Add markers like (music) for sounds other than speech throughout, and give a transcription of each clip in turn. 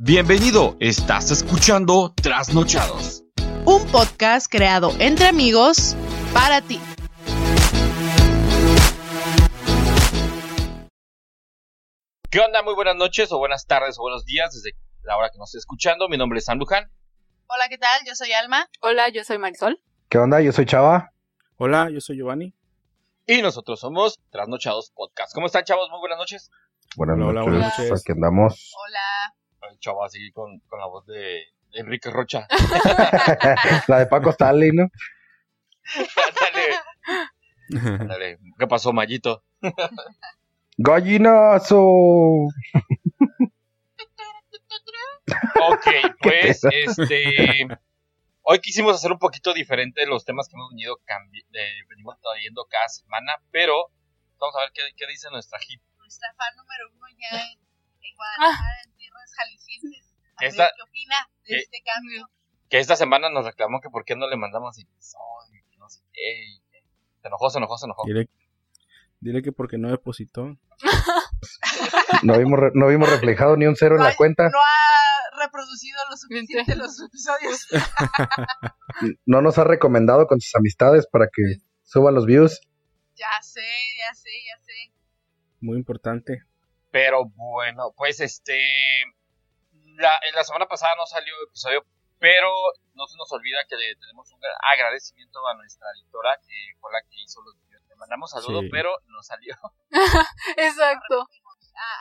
Bienvenido, estás escuchando Trasnochados. Un podcast creado entre amigos para ti. ¿Qué onda? Muy buenas noches o buenas tardes o buenos días desde la hora que nos esté escuchando. Mi nombre es Sam Luján. Hola, ¿qué tal? Yo soy Alma. Hola, yo soy Marisol. ¿Qué onda? Yo soy Chava. Hola, yo soy Giovanni. Y nosotros somos Trasnochados Podcast. ¿Cómo están, chavos? Muy buenas noches. Buenas Hola, hola, noches. buenas noches. Aquí andamos. Hola. El chavo así con, con la voz de Enrique Rocha. (laughs) la de Paco Stanley, ¿no? Ándale, ándale. ¿Qué pasó, Mayito? ¡Gallinazo! Ok, (laughs) pues este. Hoy quisimos hacer un poquito diferente los temas que hemos venido de- venimos trayendo cada semana, pero vamos a ver qué, qué dice nuestra hit. Nuestra fan número uno ya en, en Guadalajara, en jaliscienses. ¿Qué ver está- ¿Qué opina de qué- este cambio? Que esta semana nos reclamó que por qué no le mandamos episodio, que no sé qué. y que- Se enojó, se enojó, se enojó. Dile, dile que porque no depositó. (laughs) No vimos, re- no vimos reflejado ni un cero en la hay- cuenta. No ha reproducido lo suficiente los episodios. (laughs) No nos ha recomendado con sus amistades para que suban los views. ya sé, ya sé, ya sé. Muy importante. Pero bueno, pues este. La, en la semana pasada no salió episodio, pero no se nos olvida que le tenemos un agradecimiento a nuestra editora, que fue la que hizo los videos. Le mandamos saludos, Sí. pero no salió. (laughs) Exacto.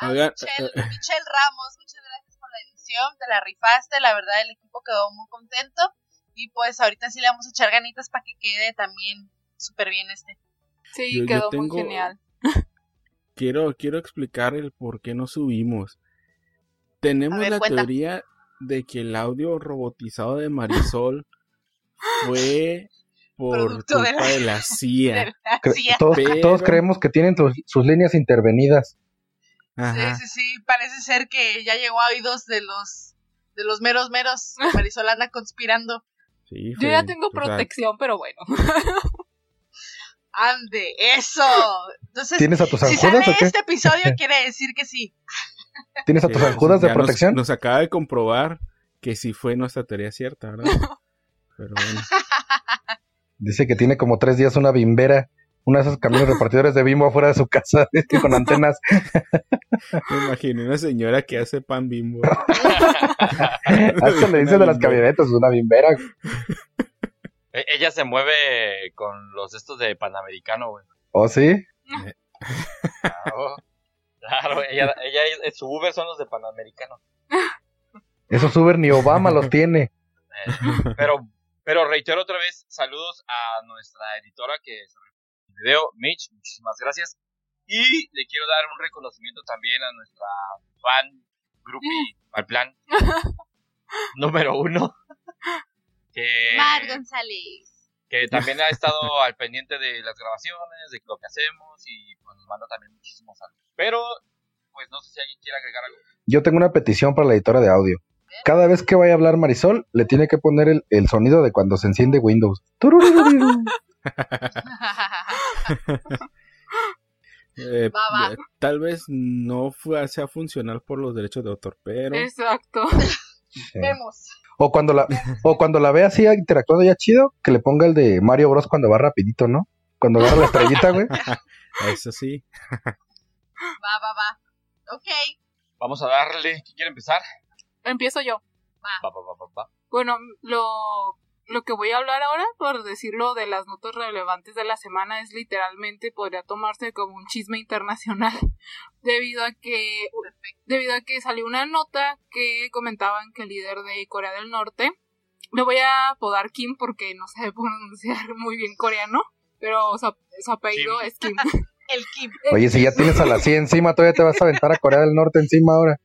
A, a Michelle, eh, eh. Michelle Ramos, muchas gracias por la edición, te la rifaste, la verdad el equipo quedó muy contento y pues ahorita sí le vamos a echar ganitas para que quede también súper bien este. Sí, Yo- yo quedó tengo- muy genial. Quiero, quiero explicar el por qué no subimos. Tenemos ver, la cuenta. teoría de que el audio robotizado de Marisol (laughs) fue por Producto de culpa la- de la (laughs) CIA. Todos, Pero- todos creemos que tienen sus, sus líneas intervenidas. Ajá. Sí, sí, sí, parece ser que ya llegó a oídos de los de los meros meros. (laughs) Marisol anda conspirando. Sí, Yo ya tengo o sea, protección, pero bueno. Ande, eso. Entonces, ¿Tienes a tus si sale anjudas o qué? este episodio (laughs) quiere decir que sí. ¿Tienes a sí, tus anjudas de nos- protección? Nos, acaba de comprobar que sí fue nuestra teoría cierta, ¿verdad? (laughs) Pero bueno. Dice que tiene como tres días una bimbera. Una de esos camiones repartidores de bimbo afuera de su casa (laughs) con antenas. Me imaginé una señora que hace pan bimbo. Hasta le dicen de las camionetas, una bimbera. E- Ella se mueve con los estos de Panamericano, güey. ¿Oh, sí? Claro, claro ella, ella, es- su Uber son los de Panamericano. (laughs) Esos Uber ni Obama los tiene. Eh, pero, pero reitero otra vez, saludos a nuestra editora que rifó el video, Mitch, muchísimas gracias. Y le quiero dar un reconocimiento también a nuestra fan, groupie, (laughs) al plan, número uno. Que, Mar González. que también ha estado (laughs) al pendiente de las grabaciones, de lo que hacemos y pues nos manda también muchísimos saludos. Pero, pues no sé si alguien quiere agregar algo. Yo tengo una petición para la editora de audio. Cada vez que vaya a hablar Marisol, le tiene que poner el, el sonido de cuando se enciende Windows. (laughs) (laughs) Eh, eh, Tal vez no fue, sea funcional por los derechos de autor, pero Exacto. Sí. Vemos. O cuando la o cuando la ve así interactuando ya chido, que le ponga el de Mario Bros cuando va rapidito, ¿no? Cuando agarra la estrellita, güey. (laughs) eso sí. Va, va, va. Ok. Vamos a darle. ¿Quién quiere empezar? Empiezo yo. Va, va, va, va, va. Bueno, lo, lo que voy a hablar ahora, por decirlo de las notas relevantes de la semana, es literalmente, podría tomarse como un chisme internacional, (laughs) debido a que, debido a que salió una nota que comentaban que el líder de Corea del Norte, lo voy a apodar Kim porque no sé (laughs) pronunciar muy bien coreano, pero su, su apellido Kim. es Kim. (laughs) El Kim. Oye, si ya tienes a la CIA encima, todavía te vas a aventar a Corea del Norte encima ahora.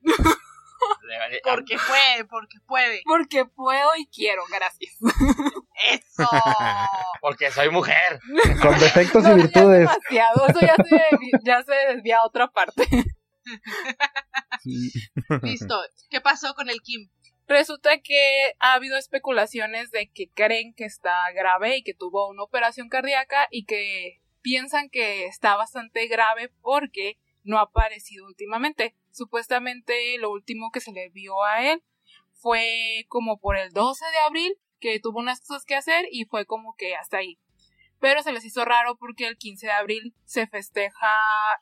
Porque puede, porque puede. Porque puedo y quiero, gracias. Eso. Porque soy mujer. Con defectos y (laughs) No, ya es virtudes. demasiado, eso ya se, ya se desvía a otra parte. Sí. (laughs) Listo. ¿Qué pasó con el Kim? Resulta que ha habido especulaciones de que creen que está grave y que tuvo una operación cardíaca y que piensan que está bastante grave porque no ha aparecido últimamente. Supuestamente lo último que se le vio a él fue como por el 12 de abril, que tuvo unas cosas que hacer y fue como que hasta ahí. Pero se les hizo raro porque el 15 de abril se festeja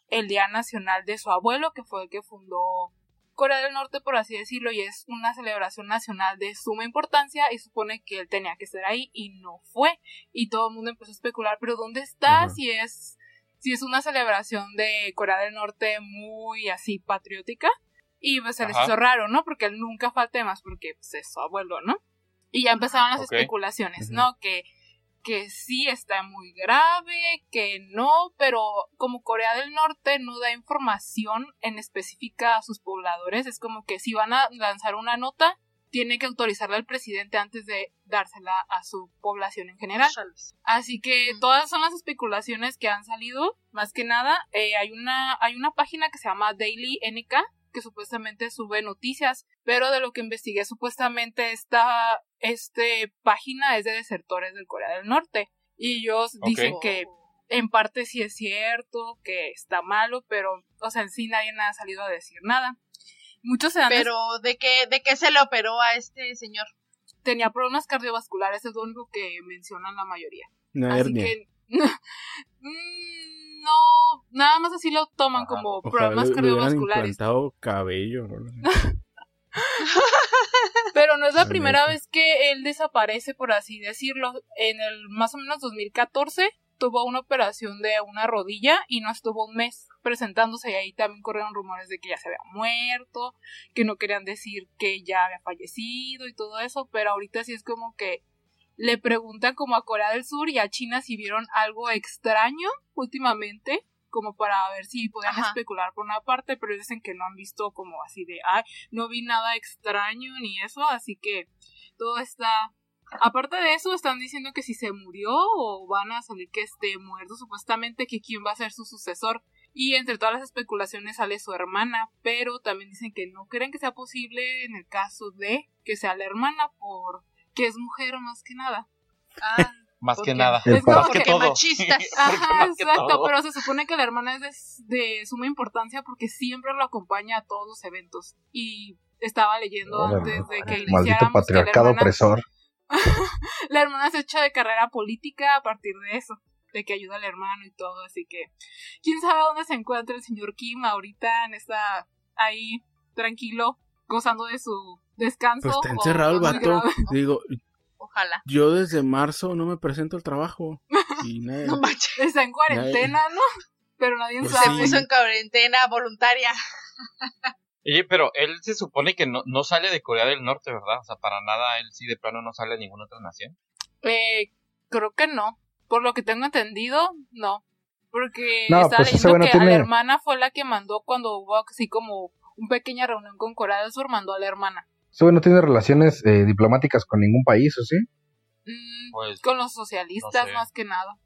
el Día Nacional de su abuelo, que fue el que fundó Corea del Norte, por así decirlo, y es una celebración nacional de suma importancia y supone que él tenía que estar ahí y no fue. Y todo el mundo empezó a especular, pero ¿dónde está? Si es si es una celebración de Corea del Norte muy así patriótica. Y pues se les hizo raro, ¿no? Porque él nunca falta más porque pues, es su abuelo, ¿no? Y ya empezaron las especulaciones, ¿no? Que, que sí está muy grave, que no, pero como Corea del Norte no da información en específica a sus pobladores, es como que si van a lanzar una nota, tiene que autorizarla al presidente antes de dársela a su población en general. Así que todas son las especulaciones que han salido. Más que nada, eh, hay una hay una página que se llama Daily NK que supuestamente sube noticias, pero de lo que investigué supuestamente esta este página es de desertores del Corea del Norte y ellos dicen que en parte sí es cierto, que está malo, pero o sea, en sí nadie ha salido a decir nada. Muchos se Pero, ¿de qué, ¿de qué se le operó a este señor? Tenía problemas cardiovasculares, es lo único que mencionan la mayoría. Una así que. (laughs) Mm, no, nada más así lo toman como problemas cardiovasculares. implantado cabello. (laughs) Pero no es la primera vez que él desaparece, por así decirlo. En el más o menos 2014 tuvo una operación de una rodilla y no estuvo un mes presentándose y ahí también corrieron rumores de que ya se había muerto, que no querían decir que ya había fallecido y todo eso, pero ahorita sí es como que le preguntan como a Corea del Sur y a China si vieron algo extraño últimamente, como para ver si podían especular por una parte, pero dicen que no han visto como así de, ay, no vi nada extraño ni eso, así que todo está Aparte de eso, están diciendo que si se murió o van a salir que esté muerto, supuestamente que quién va a ser su sucesor. Y entre todas las especulaciones sale su hermana, pero también dicen que no creen que sea posible en el caso de que sea la hermana, porque es mujer más que nada. Ah, (laughs) más que nada. Es más que todo. machistas. (laughs) Ajá, exacto, pero se supone que la hermana es de, suma importancia porque siempre lo acompaña a todos los eventos. Y estaba leyendo antes de que iniciáramos Maldito patriarcado opresor. (laughs) la hermana se echa de carrera política a partir de eso, de que ayuda al hermano y todo, así que quién sabe dónde se encuentra el señor Kim ahorita en esta ahí tranquilo gozando de su descanso. Pues está encerrado el vato, (laughs) digo. Ojalá. Yo desde marzo no me presento al trabajo. (laughs) Y no Está en cuarentena, ¿no? Pero nadie pues sabe. Se puso en cuarentena voluntaria. Oye, pero él se supone que no, no sale de Corea del Norte, ¿verdad? O sea, para nada, él sí de plano no sale de ninguna otra nación. Eh, creo que no. Por lo que tengo entendido, no. Porque no, estaba pues leyendo que tiene... a la hermana fue la que mandó cuando hubo así como una pequeña reunión con Corea del Sur, mandó a la hermana. ¿Ese no tiene relaciones eh, diplomáticas con ningún país, o sí? Mm, pues, con los socialistas, no más que nada.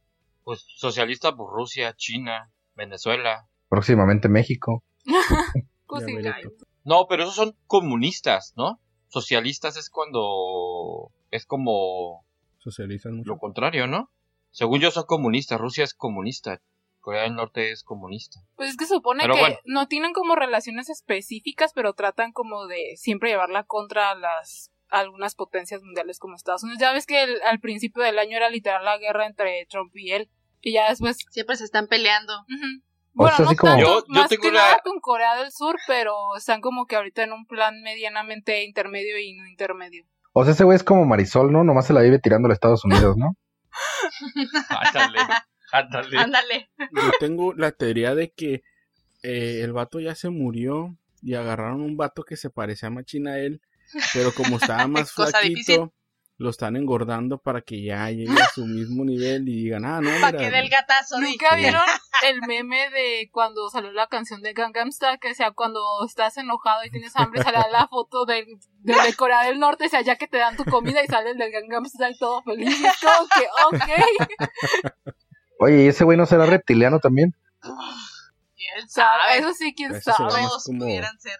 Pues socialistas, por Rusia, China, Venezuela. Próximamente México. (laughs) Pues no, pero esos son comunistas, ¿no? Socialistas es cuando es como socializan mucho. Lo contrario, ¿no? Según yo son comunistas, Rusia es comunista, Corea del Norte es comunista. Pues es que supone que no tienen como relaciones específicas, pero tratan como de siempre llevarla contra las algunas potencias mundiales como Estados Unidos. Ya ves que al principio del año era literal la guerra entre Trump y él. Y ya después... Siempre se están peleando. Bueno, no tanto, más que nada con Corea del Sur, pero están como que ahorita en un plan medianamente intermedio y no intermedio. O sea, ese güey es como Marisol, ¿no? Nomás se la vive tirando a Estados Unidos, ¿no? (laughs) ándale, ándale. Ándale. Yo tengo la teoría de que eh, el vato ya se murió y agarraron un vato que se parecía más china a él, pero como estaba (laughs) más flaquito, lo están engordando para que ya llegue a su mismo nivel y digan, ah, no, mira. Para que dé el gatazo. ¿Nunca vieron (laughs) el meme de cuando salió la canción de Gangnam Style? Que sea, cuando estás enojado y tienes hambre, sale la foto de, de, Corea del Norte, o sea, ya que te dan tu comida y sale el del Gangnam Style todo feliz. Y todo que, ok. (laughs) Oye, ¿y ese güey no será reptiliano también? ¿Quién sabe? Eso sí, quién sabe. Todos pudieran ser.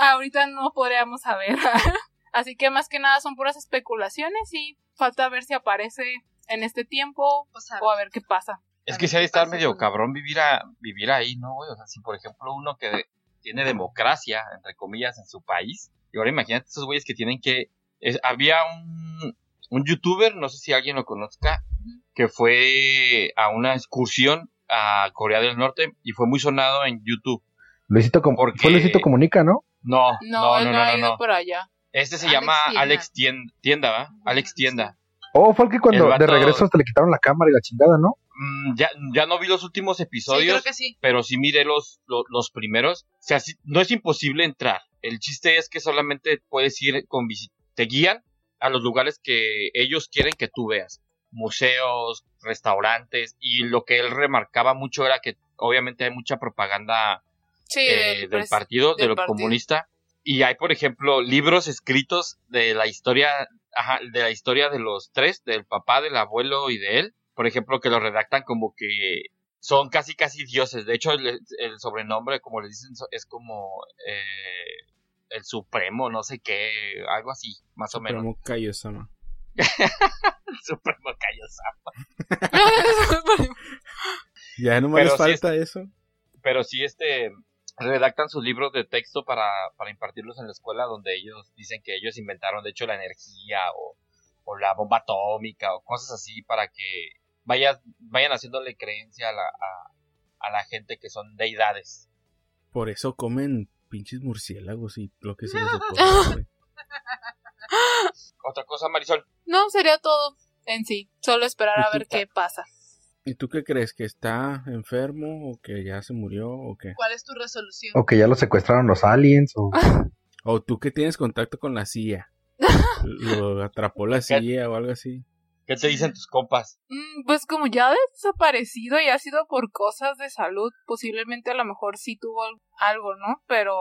Ahorita no podríamos saber. (laughs) Así que más que nada son puras especulaciones y falta ver si aparece en este tiempo o a ver qué pasa. Es que se ha de estar medio cabrón vivir, a, vivir ahí, ¿no, güey? O sea, si por ejemplo uno que tiene democracia, entre comillas, en su país, y ahora imagínate esos güeyes que tienen que... había un, un youtuber, no sé si alguien lo conozca, que fue a una excursión a Corea del Norte y fue muy sonado en YouTube. Luisito, Fue Luisito Comunica, ¿no? No, no, no, no, no, por allá. Este se llama Alex Tienda, ¿va? Alex Tienda. Oh, fue el que cuando de regreso hasta le quitaron la cámara y la chingada, ¿no? Mm, ya, ya no vi los últimos episodios, pero sí miré los, los, primeros. O sea, no es imposible entrar. El chiste es que solamente puedes ir con te guían a los lugares que ellos quieren que tú veas. Museos, restaurantes, y lo que él remarcaba mucho era que obviamente hay mucha propaganda eh, del, partido, de lo comunista. Y hay, por ejemplo, libros escritos de la historia, de la historia de los tres, del papá, del abuelo y de él. Por ejemplo, que lo redactan como que son casi casi dioses. De hecho, el, sobrenombre, como le dicen, es como eh, el Supremo, no sé qué, algo así, más o menos. Supremo Kaiosama. (laughs) Supremo Kaiosama. (laughs) ya no me falta eso. Pero sí, este, redactan sus libros de texto para, para impartirlos en la escuela donde ellos dicen que ellos inventaron de hecho la energía o, la bomba atómica o cosas así para que vayan, vayan haciéndole creencia a la, a, la gente que son deidades. Por eso comen pinches murciélagos y lo que sea. (laughs) Otra cosa, Marisol. No, sería todo en sí. Solo esperar a ver qué pasa. ¿Y tú qué crees? ¿Que está enfermo o que ya se murió o qué? ¿Cuál es tu resolución? O que ya lo secuestraron los aliens o... (laughs) o tú que tienes contacto con la CIA. lo atrapó la CIA o algo así. ¿Qué te dicen tus compas? Mm, pues como ya ha desaparecido y ha sido por cosas de salud, posiblemente a lo mejor sí tuvo algo, ¿no? Pero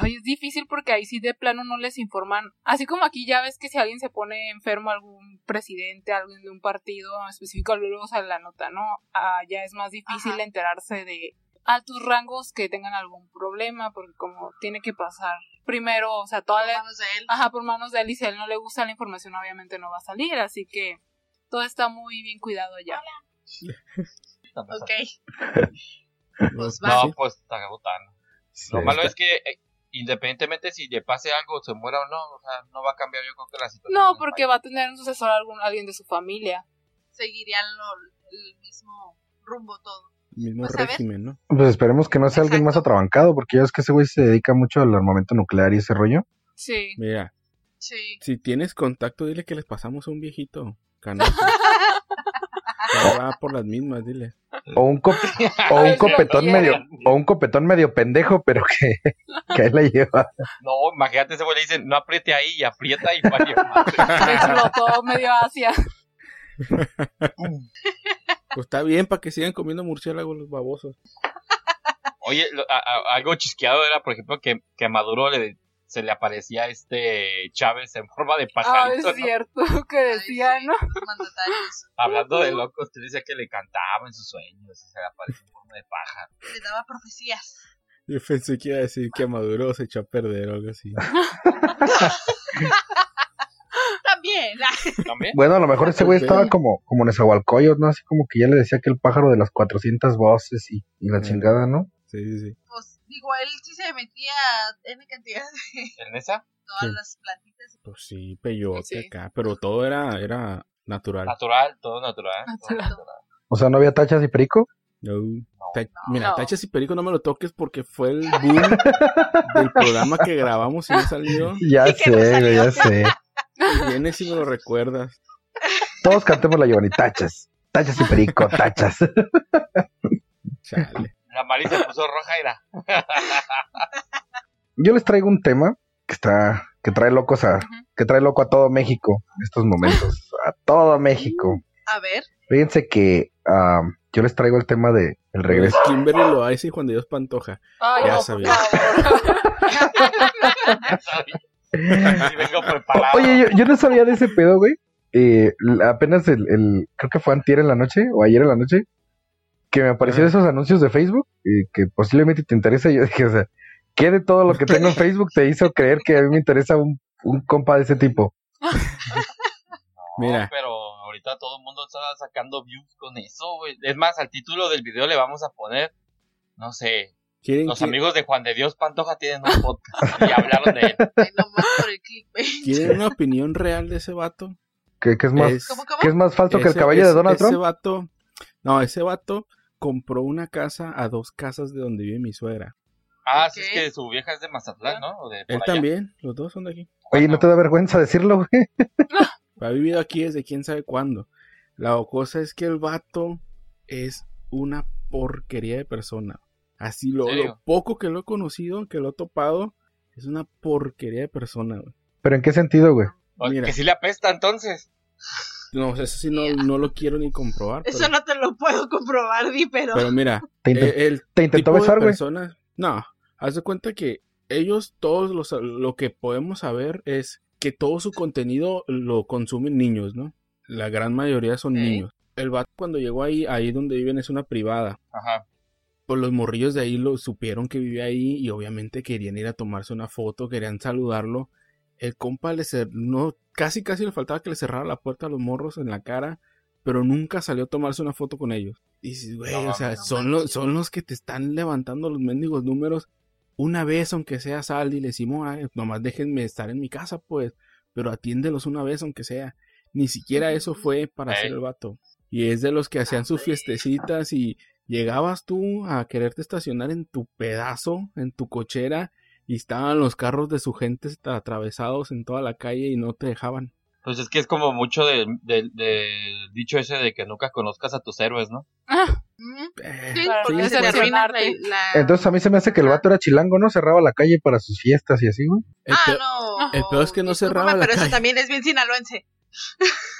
ay, es difícil porque ahí sí de plano no les informan. Así como aquí ya ves que si alguien se pone enfermo, algún presidente, alguien de un partido específico, luego sale la nota, ¿no? Ah, ya es más difícil enterarse de altos rangos que tengan algún problema, porque como tiene que pasar primero, o sea, toda por manos de él. Ajá, por manos de él, y si a él no le gusta la información, obviamente no va a salir, así que todo está muy bien cuidado ya. ok. (laughs) pues va. No, pues está Lo malo es que eh, independientemente si le pase algo, se muera o no, o sea, no va a cambiar yo creo que la situación. No, porque va a tener un sucesor algún, alguien de su familia. Seguirían el mismo rumbo todo. El mismo pues, régimen, ¿no? Pues esperemos que no sea alguien más atrabancado, porque ya es que ese güey se dedica mucho al armamento nuclear y ese rollo. Sí. Mira. Sí. Si tienes contacto, dile que les pasamos a un viejito. (laughs) (laughs) Va por las mismas, dile. O un, o un (laughs) copetón medio, o un copetón medio pendejo, pero que, que ahí la lleva. No, imagínate ese güey le dicen, no apriete ahí, y aprieta y. (laughs) Explotó medio Asia. (laughs) pues está bien para que sigan comiendo murciélagos los babosos. Oye, algo chisqueado era, por ejemplo, que, que a Maduro le, se le aparecía este Chávez en forma de pajarito. Ah, es cierto, que decía, ¿no? Hablando de locos, te decía que le cantaba en sus sueños y se le aparecía en forma de pájaro. Le daba profecías. Yo pensé que iba a decir que Maduro se echó a perder o algo así. (laughs) También. ¿También? Bueno, a lo mejor ese güey estaba como, como Nezahualcóyotl, ¿no? Así como que ya le decía que el pájaro de las 400 voces y, y la chingada, ¿no? Sí, sí, sí. Pues Digo, él sí se metía en cantidad de... ¿En esa? Todas las plantitas. Pues sí, peyote acá, pero todo era, era natural. Natural, todo natural. O sea, ¿no había tachas y perico? No. Mira, tachas y perico no me lo toques porque fue el boom del programa que grabamos y no salió. (laughs) Ya sé, ya sé. Y vienes si me lo recuerdas. Todos cantemos la Giovanni, tachas. Tachas y perico, tachas. Chale. La Mari se puso roja y (laughs) Yo les traigo un tema que está, que trae locos a, que trae loco a todo México en estos momentos. (laughs) A todo México. A ver. Fíjense que yo les traigo el tema de el regreso. Kimberly lo hace y Juan de Dios Pantoja. ya sabía. Oye, yo, no sabía de ese pedo, güey. Eh, apenas el, el, creo que fue antier en la noche o ayer en la noche, que me aparecieron esos anuncios de Facebook y que posiblemente te interesa. Yo dije, o sea, ¿qué de todo lo que tengo en (laughs) Facebook te hizo creer que a mí me interesa un, un compa de ese tipo? (laughs) Mira. pero ahorita todo el mundo está sacando views con eso, güey. Es más, al título del video le vamos a poner, no sé, los amigos de Juan de Dios Pantoja tienen un podcast y hablaron de él. (laughs) ¿Quieren una opinión real de ese vato? ¿Qué, es, más, es más falso que el caballo de Donald Trump? Ese vato, no, ese vato compró una casa a dos casas de donde vive mi suegra. Ah, sí, es que su vieja es de Mazatlán, ¿no? Él también, los dos son de aquí. Oye, ¿no te da vergüenza decirlo, güey? (laughs) ha vivido aquí desde quién sabe cuándo. La cosa es que el vato es una porquería de persona. Así lo, poco que lo he conocido, que lo he topado, es una porquería de persona, güey. ¿Pero en qué sentido, güey? que si le apesta entonces. No, eso sí no, no lo quiero ni comprobar. Eso no te lo puedo comprobar, Di, pero... Pero mira, ¿te, el intentó besar, güey? No, haz de cuenta que ellos, todos los, lo que podemos saber es que todo su contenido lo consumen niños, ¿no? La gran mayoría son niños. El vato cuando llegó ahí, ahí donde viven es una privada. Ajá. Pues los morrillos de ahí lo supieron que vivía ahí y obviamente querían ir a tomarse una foto, querían saludarlo. El compa le cer no, casi casi le faltaba que le cerrara la puerta a los morros en la cara, pero nunca salió a tomarse una foto con ellos. Y dices, güey, o sea, son, los, son los que te están levantando los mendigos números una vez, aunque sea, sal y le decimos, nomás déjenme estar en mi casa, pues, pero atiéndelos una vez, aunque sea. Ni siquiera eso fue para hacer el vato. Y es de los que hacían sus fiestecitas y llegabas tú a quererte estacionar en tu pedazo, en tu cochera, y estaban los carros de su gente atravesados en toda la calle y no te dejaban. Pues es que es como mucho del de, dicho ese de que nunca conozcas a tus héroes, ¿no? Ah. Sí, porque se arruina la, Entonces a mí se me hace que el vato era chilango, ¿no? Cerraba la calle para sus fiestas y así, güey. ah, no. El peor es que no cerraba la pero calle. eso también es bien sinaloense.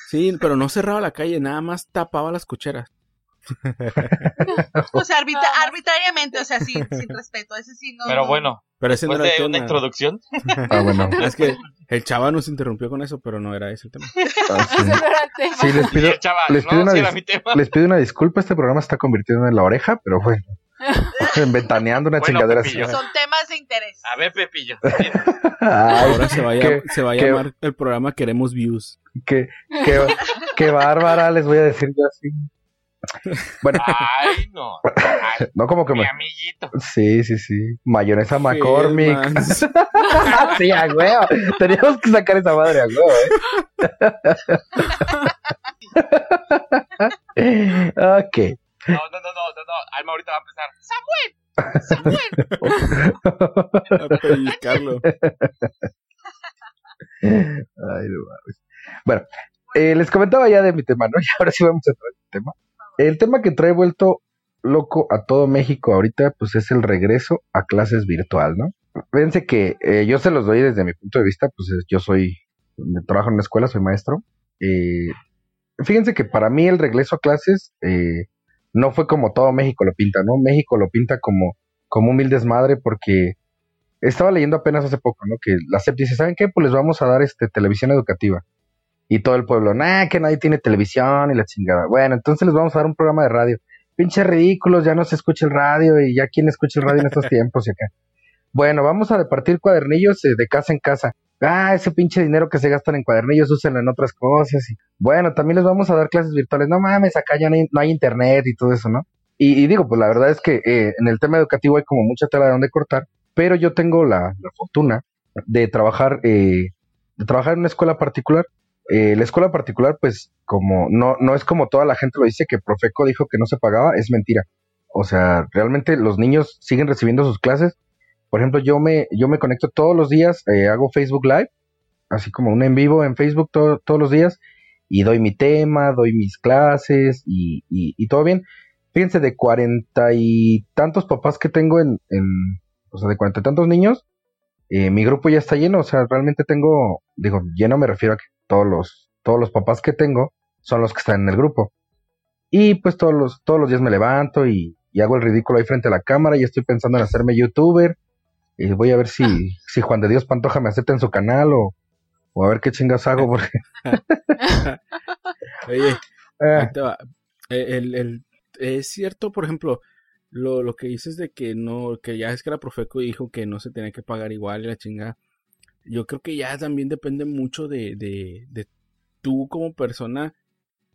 Sí, pero no cerraba la calle, nada más tapaba las cocheras. (laughs) o sea, arbitrariamente, o sea, sin, sin respeto, ese sí no. Pero bueno, pero ese no era una introducción. Ah, bueno. (laughs) Es que el chava nos interrumpió con eso, pero no era ese el tema. (laughs) Ah, sí. les pido, les, pido una les pido una disculpa, este programa se está convirtiendo en la oreja, pero bueno. Ventaneando una chingadera así. Son temas de interés. A ver, Pepillo. Ahora se va a, se va a llamar el programa Queremos Views. Qué, qué, qué bárbara, les voy a decir yo así. Bueno. Ay, no. (laughs) no como que mi amiguito. Sí, sí, sí. Mayonesa McCormick. (laughs) sí, a huevo. Teníamos que sacar esa madre a huevo, ¿eh? (laughs) ok. No, no, no, no, no, Alma ahorita va a empezar. ¡Samuel! ¡Samuel! Carlos. Ay, no Bueno, eh, les comentaba ya de mi tema, ¿no? Y ahora sí vamos a entrar en el tema. El tema que trae vuelto loco a todo México ahorita, pues es el regreso a clases virtual, ¿no? Fíjense que eh, yo se los doy desde mi punto de vista, pues yo soy, trabajo en una escuela, soy maestro. Eh, fíjense que para mí el regreso a clases eh, no fue como todo México lo pinta, ¿no? México lo pinta como, como un desmadre porque estaba leyendo apenas hace poco, ¿no? Que la SEP dice, ¿saben qué? Pues les vamos a dar este televisión educativa. Y todo el pueblo, nah, que nadie tiene televisión y la chingada. Bueno, entonces les vamos a dar un programa de radio. Pinche ridículos, ya no se escucha el radio y ya quién escucha el radio en estos (laughs) tiempos y acá. Bueno, vamos a departir cuadernillos eh, de casa en casa. Ah, ese pinche dinero que se gastan en cuadernillos, úsenlo en otras cosas. Y, bueno, también les vamos a dar clases virtuales. No mames, acá ya no hay, internet y todo eso, ¿no? Y, digo, pues la verdad es que eh, en el tema educativo hay como mucha tela de donde cortar, pero yo tengo la, fortuna de trabajar, eh, de trabajar en una escuela particular eh, la escuela particular, pues, como no, no es como toda la gente lo dice que Profeco dijo que no se pagaba, es mentira. O sea, realmente los niños siguen recibiendo sus clases. Por ejemplo, yo me, yo me conecto todos los días, eh, hago Facebook Live, así como un en vivo en Facebook todos los días, y doy mi tema, doy mis clases y, y, todo bien. Fíjense, de cuarenta y tantos papás que tengo en, en o sea, de cuarenta y tantos niños, eh, mi grupo ya está lleno, o sea, realmente tengo, digo, lleno me refiero a que todos los, todos los papás que tengo son los que están en el grupo. Y pues todos los, todos los días me levanto y, hago el ridículo ahí frente a la cámara y estoy pensando en hacerme youtuber. Y voy a ver si, (laughs) si Juan de Dios Pantoja me acepta en su canal o, o a ver qué chingas hago porque... (laughs) Oye, (laughs) eh, el, el, es cierto, por ejemplo, lo, lo que dices de que no, que ya es que la Profeco dijo que no se tenía que pagar igual y la chingada yo creo que ya también depende mucho de, de, de tú como persona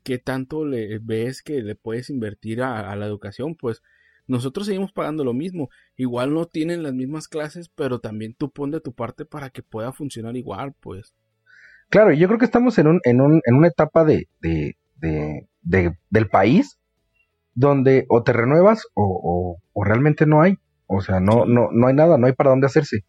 qué tanto le ves que le puedes invertir a, la educación, pues nosotros seguimos pagando lo mismo. Igual no tienen las mismas clases, pero también tú pon de tu parte para que pueda funcionar igual, pues. Claro, yo creo que estamos en, un, en, un, en una etapa de, de, de, del país donde o te renuevas o, o, realmente no hay. O sea, no, no, no hay nada, no hay para dónde hacerse.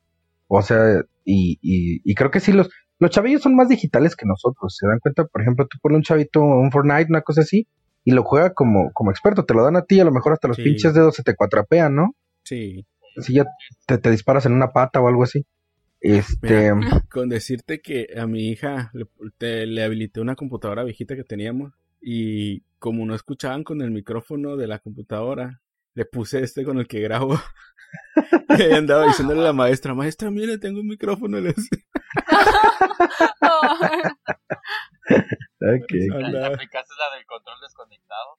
O sea, y, y, y creo que sí, los, los chavillos son más digitales que nosotros. Se dan cuenta, por ejemplo, tú pones un chavito, un Fortnite, una cosa así, y lo juega como, como experto. Te lo dan a ti, a lo mejor hasta los pinches dedos se te cuatrapean, ¿no? Sí. Si ya te, te, disparas en una pata o algo así. Este. con decirte que a mi hija le, le habilité una computadora viejita que teníamos y como no escuchaban con el micrófono de la computadora, le puse este con el que grabo. (laughs) y andaba diciéndole a la maestra, maestra, mire, tengo un micrófono. Le (laughs) okay. ¿Aplicaste la del control desconectado?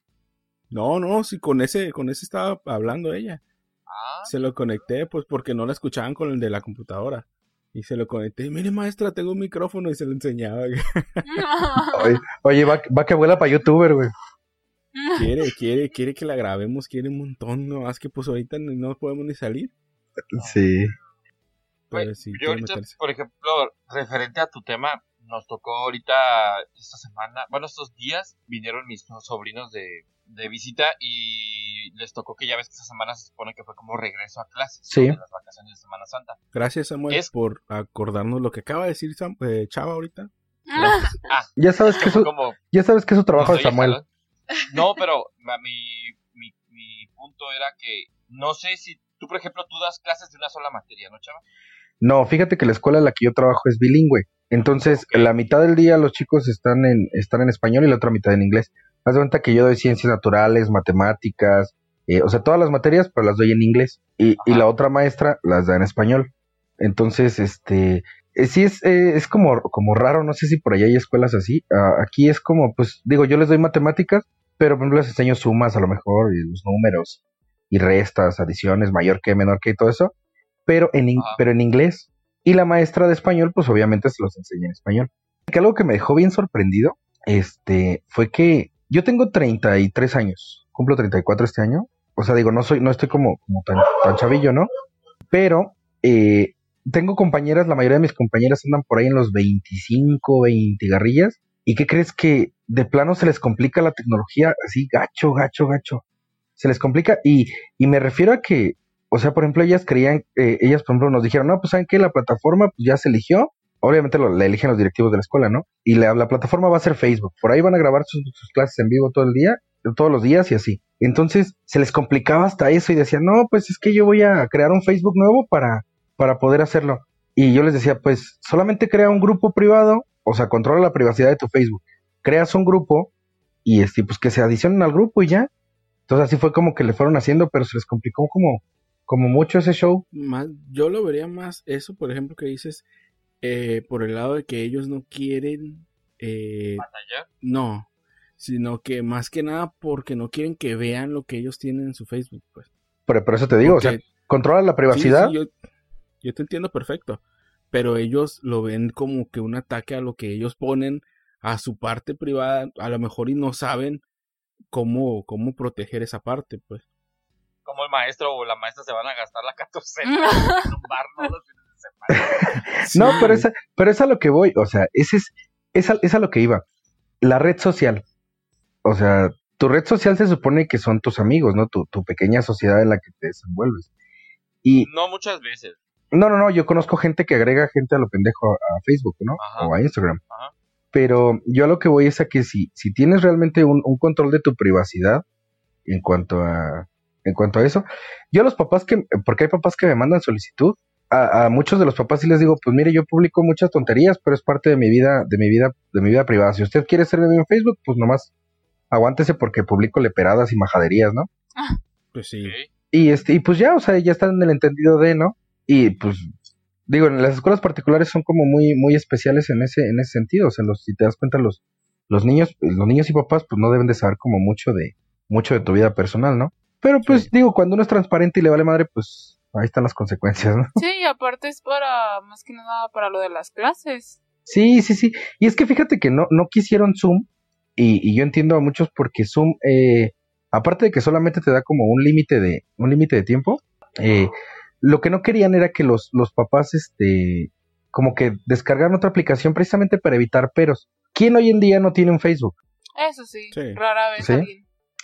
No, no, sí, con ese, con ese estaba hablando ella. Ah. Se lo conecté, pues, porque no la escuchaban con el de la computadora. Y se lo conecté. Mire, maestra, tengo un micrófono y se lo enseñaba. (laughs) (laughs) oye, va, va, que vuela para youtuber, güey. Quiere, quiere, quiere que la grabemos, quiere un montón, no más que pues ahorita no podemos ni salir. Sí. Pero sí, yo ahorita, por ejemplo, referente a tu tema, nos tocó ahorita esta semana, bueno, estos días vinieron mis sobrinos de, de visita y les tocó que ya ves que esta semana se supone que fue como regreso a clases sí. de las vacaciones de Semana Santa. Gracias Samuel por acordarnos lo que acaba de decir eh, Chava ahorita. Ah, ya sabes que eso, ya sabes que es su trabajo de Samuel. No, pero mi, mi, mi punto era que no sé si tú, por ejemplo, tú das clases de una sola materia, ¿no, Chava? No, fíjate que la escuela en la que yo trabajo es bilingüe. Entonces, la mitad del día los chicos están en, están en español y la otra mitad en inglés. Haz de cuenta que yo doy ciencias naturales, matemáticas, eh, o sea, todas las materias, pero las doy en inglés. Y, y, la otra maestra las da en español. Entonces, este, eh, sí es, eh, es como, como raro, no sé si por allá hay escuelas así. Ah, aquí es como, pues, digo, yo les doy matemáticas, pero por ejemplo les enseño sumas a lo mejor, y los números, y restas, adiciones, mayor que, menor que, y todo eso, pero en, pero en inglés. Y la maestra de español, pues obviamente se los enseña en español. Que algo que me dejó bien sorprendido, este, fue que yo tengo 33 años, cumplo 34 este año. O sea, digo, no soy, no estoy como, como tan, tan chavillo, ¿no? Pero eh, tengo compañeras, la mayoría de mis compañeras andan por ahí en los 25, 20 garrillas. ¿Y qué crees que de plano se les complica la tecnología así, gacho, gacho, gacho? Se les complica y, y me refiero a que o sea, por ejemplo, ellas creían, eh, ellas, por ejemplo, nos dijeron, no, pues saben que la plataforma pues, ya se eligió. Obviamente la eligen los directivos de la escuela, ¿no? Y la, plataforma va a ser Facebook. Por ahí van a grabar sus, clases en vivo todo el día, todos los días y así. Entonces se les complicaba hasta eso y decían, no, pues es que yo voy a crear un Facebook nuevo para, para poder hacerlo. Y yo les decía, pues solamente crea un grupo privado, o sea, controla la privacidad de tu Facebook. Creas un grupo y este, pues que se adicionen al grupo y ya. Entonces así fue como que le fueron haciendo, pero se les complicó como como mucho ese show. Más, yo lo vería más eso, por ejemplo, que dices, eh, por el lado de que ellos no quieren... Eh, no, sino que más que nada porque no quieren que vean lo que ellos tienen en su Facebook, pues. Pero por eso te digo, o sea, controla la privacidad. yo, yo, te entiendo perfecto, pero ellos lo ven como que un ataque a lo que ellos ponen a su parte privada, a lo mejor y no saben cómo, cómo proteger esa parte, pues como el maestro o la maestra se van a gastar la 14 (laughs) en un bar, ¿no? Los fines de semana. No, pero esa, pero es a lo que voy, o sea, ese es, es a, es a lo que iba. La red social. O sea, tu red social se supone que son tus amigos, ¿no? Tu, tu pequeña sociedad en la que te desenvuelves. Y, no muchas veces. No, no, no, yo conozco gente que agrega gente a lo pendejo a, Facebook, ¿no? O a Instagram. Ajá. Pero yo a lo que voy es a que si, si tienes realmente un, un control de tu privacidad en cuanto a en cuanto a eso. Yo a los papás que, porque hay papás que me mandan solicitud, a, muchos de los papás sí les digo, pues mire, yo publico muchas tonterías, pero es parte de mi vida, de mi vida, de mi vida privada. Si usted quiere ser de mí en Facebook, pues nomás aguántese porque publico leperadas y majaderías, ¿no? Ah. Pues sí. Y este, y pues ya, o sea, ya están en el entendido de, ¿no? Y pues digo, en las escuelas particulares son como muy, muy especiales en ese, en ese sentido. O sea, los, si te das cuenta, los, los niños, los niños y papás, pues no deben de saber como mucho de, mucho de tu vida personal, ¿no? Pero pues digo, cuando uno es transparente y le vale madre, pues ahí están las consecuencias, ¿no? Sí, y aparte es para, más que nada, para lo de las clases. Sí, sí, sí. Y es que fíjate que no, no quisieron Zoom Y, yo entiendo a muchos porque Zoom, eh, aparte de que solamente te da como un límite de, un límite de tiempo, eh, lo que no querían era que los, los papás, este, como que descargaran otra aplicación precisamente para evitar peros. ¿Quién hoy en día no tiene un Facebook? Eso sí, rara vez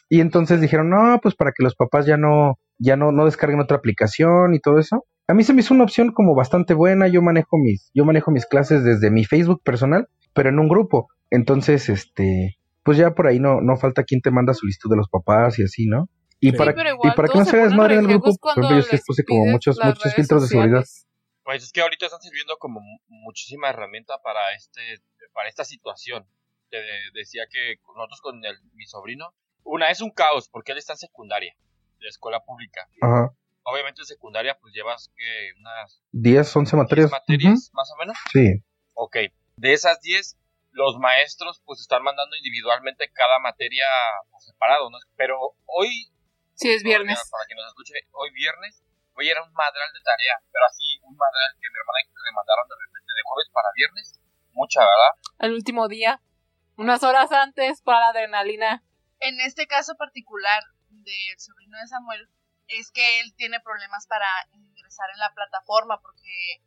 Y entonces dijeron, no, pues para que los papás ya no, ya no, no descarguen otra aplicación y todo eso. A mí se me hizo una opción como bastante buena. Yo manejo mis, yo manejo mis clases desde mi Facebook personal, pero en un grupo. Entonces, este, pues ya por ahí no, no falta quien te manda su lista de los papás y así, ¿no? Y para, y para que no se desmadre en el grupo, por ejemplo, yo sí puse como muchos, muchos filtros de seguridad. Pues es que ahorita están sirviendo como muchísima herramienta para este, para esta situación. Te decía que nosotros con el, mi sobrino, una es un caos porque él está en secundaria, de escuela pública. Ajá. Obviamente en secundaria pues llevas que unas 10, 11 materias. 10 materias, más o menos. Sí. Ok. De esas 10, los maestros pues están mandando individualmente cada materia separado, ¿no? Pero hoy Sí, es viernes. Para que nos escuche, hoy viernes, hoy era un madral de tarea, pero así un madral que mi hermana le mandaron de repente de jueves para viernes. Mucha, ¿verdad? El último día. Unas horas antes para la adrenalina. En este caso particular del sobrino de Samuel, es que él tiene problemas para ingresar en la plataforma porque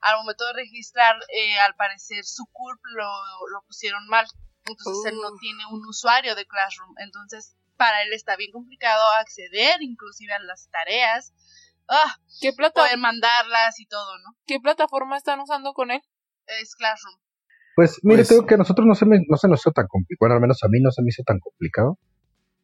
al momento de registrar, eh, al parecer su CURP lo, lo pusieron mal. Entonces él no tiene un usuario de Classroom. Entonces para él está bien complicado acceder inclusive a las tareas. Ah, ¿Qué plata poder mandarlas y todo, ¿no? ¿Qué plataforma están usando con él? Es Classroom. Pues mire, pues tengo que a nosotros no se, no se nos hizo tan complicado, al menos a mí no se me hizo tan complicado.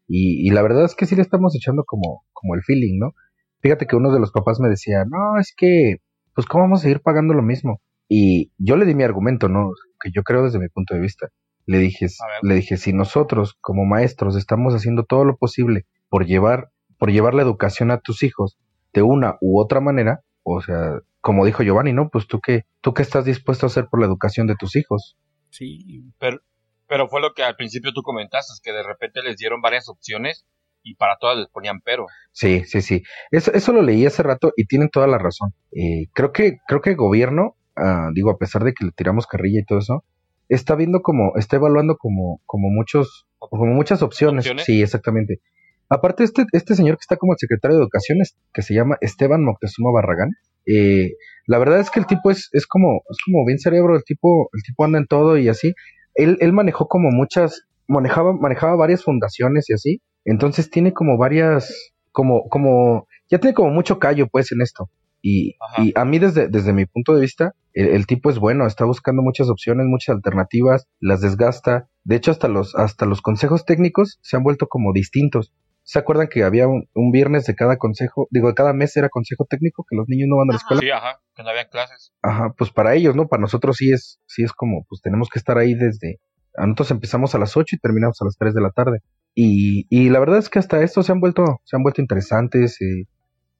Y, y la verdad es que sí le estamos echando como, como el feeling, ¿no? Fíjate que uno de los papás me decía, no, es que, pues, ¿cómo vamos a seguir pagando lo mismo? Y yo le di mi argumento, ¿no? Que yo creo desde mi punto de vista. Le dije, le dije, si nosotros como maestros estamos haciendo todo lo posible por llevar, por llevar la educación a tus hijos de una u otra manera, o sea, como dijo Giovanni, ¿no? Pues tú qué, tú qué estás dispuesto a hacer por la educación de tus hijos. Sí, pero, pero fue lo que al principio tú comentaste, es que de repente les dieron varias opciones y para todas les ponían pero. Sí, sí, sí. Eso, eso lo leí hace rato y tienen toda la razón. Eh, creo que, creo que el gobierno, ah, digo, a pesar de que le tiramos carrilla y todo eso, está viendo como, está evaluando como, como muchos, como muchas opciones. Sí, exactamente. Aparte, este, este señor que está como el secretario de Educación, que se llama Esteban Moctezuma Barragán, eh, la verdad es que el tipo es, es como, es como bien cerebro, el tipo, el tipo anda en todo y así. Él, él manejó como muchas, manejaba, manejaba varias fundaciones y así. Entonces tiene como varias, como, como, ya tiene como mucho callo pues en esto. Y, y a mí desde, desde mi punto de vista, el, tipo es bueno, está buscando muchas opciones, muchas alternativas, las desgasta. De hecho, hasta los, hasta los consejos técnicos se han vuelto como distintos. ¿Se acuerdan que había un, viernes de cada consejo, digo, de cada mes era consejo técnico, que los niños no van a la escuela? Sí, ajá, que no había clases. Ajá, pues para ellos, ¿no? Para nosotros sí es, sí es como, pues tenemos que estar ahí desde, nosotros empezamos a las 8 y terminamos a las 3 de la tarde. Y, y la verdad es que hasta esto se han vuelto, se han vuelto interesantes, eh,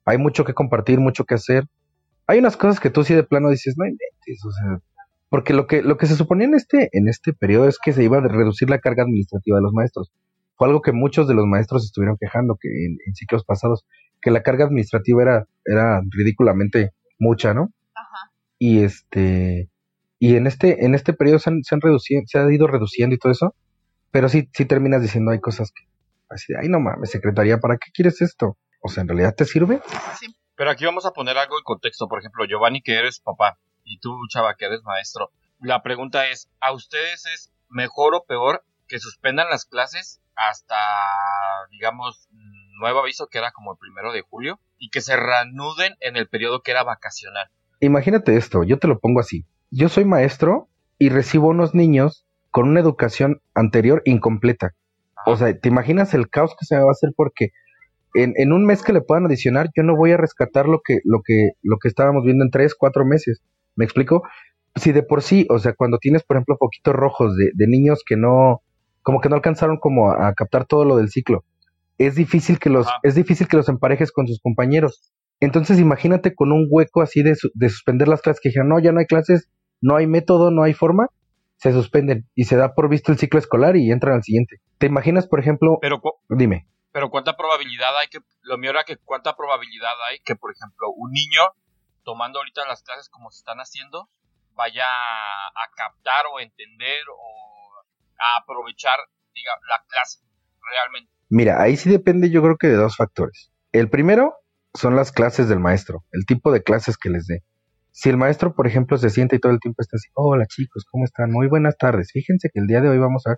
hay mucho que compartir, mucho que hacer hay unas cosas que tú sí de plano dices, no inventes, o sea, porque lo que, lo que se suponía en este, en este periodo es que se iba a reducir la carga administrativa de los maestros. Fue algo que muchos de los maestros estuvieron quejando que en, ciclos pasados, que la carga administrativa era, era ridículamente mucha, ¿no? Ajá. Y este, y en este, en este periodo se han, se han reducido, se ha ido reduciendo y todo eso, pero sí, sí terminas diciendo hay cosas que, así, ay no mames, secretaría, ¿para qué quieres esto? O sea, ¿en realidad te sirve? Sí. Pero aquí vamos a poner algo en contexto. Por ejemplo, Giovanni, que eres papá, y tú, Chava, que eres maestro. La pregunta es, ¿a ustedes es mejor o peor que suspendan las clases hasta, digamos, nuevo aviso que era como el primero de julio y que se reanuden en el periodo que era vacacional? Imagínate esto, yo te lo pongo así. Yo soy maestro y recibo unos niños con una educación anterior incompleta. O sea, ¿te imaginas el caos que se me va a hacer porque en, un mes que le puedan adicionar, yo no voy a rescatar lo que, lo que, lo que estábamos viendo en tres, cuatro meses. ¿Me explico? Si de por sí, o sea, cuando tienes, por ejemplo, poquitos rojos de, de niños que no, como que no alcanzaron como a, captar todo lo del ciclo, es difícil que los, es difícil que los emparejes con sus compañeros. Entonces imagínate con un hueco así de, de suspender las clases que dijeron, no, ya no hay clases, no hay método, no hay forma, se suspenden y se da por visto el ciclo escolar y entran al siguiente. ¿Te imaginas, por ejemplo? Pero, dime pero cuánta probabilidad hay que, lo mío era que cuánta probabilidad hay que, por ejemplo, un niño, tomando ahorita las clases como se están haciendo, vaya a captar o entender o a aprovechar diga la clase realmente. Mira, ahí sí depende yo creo que de dos factores. El primero son las clases del maestro, el tipo de clases que les dé. Si el maestro, por ejemplo, se siente y todo el tiempo está así, hola chicos, ¿cómo están? Muy buenas tardes. Fíjense que el día de hoy vamos a...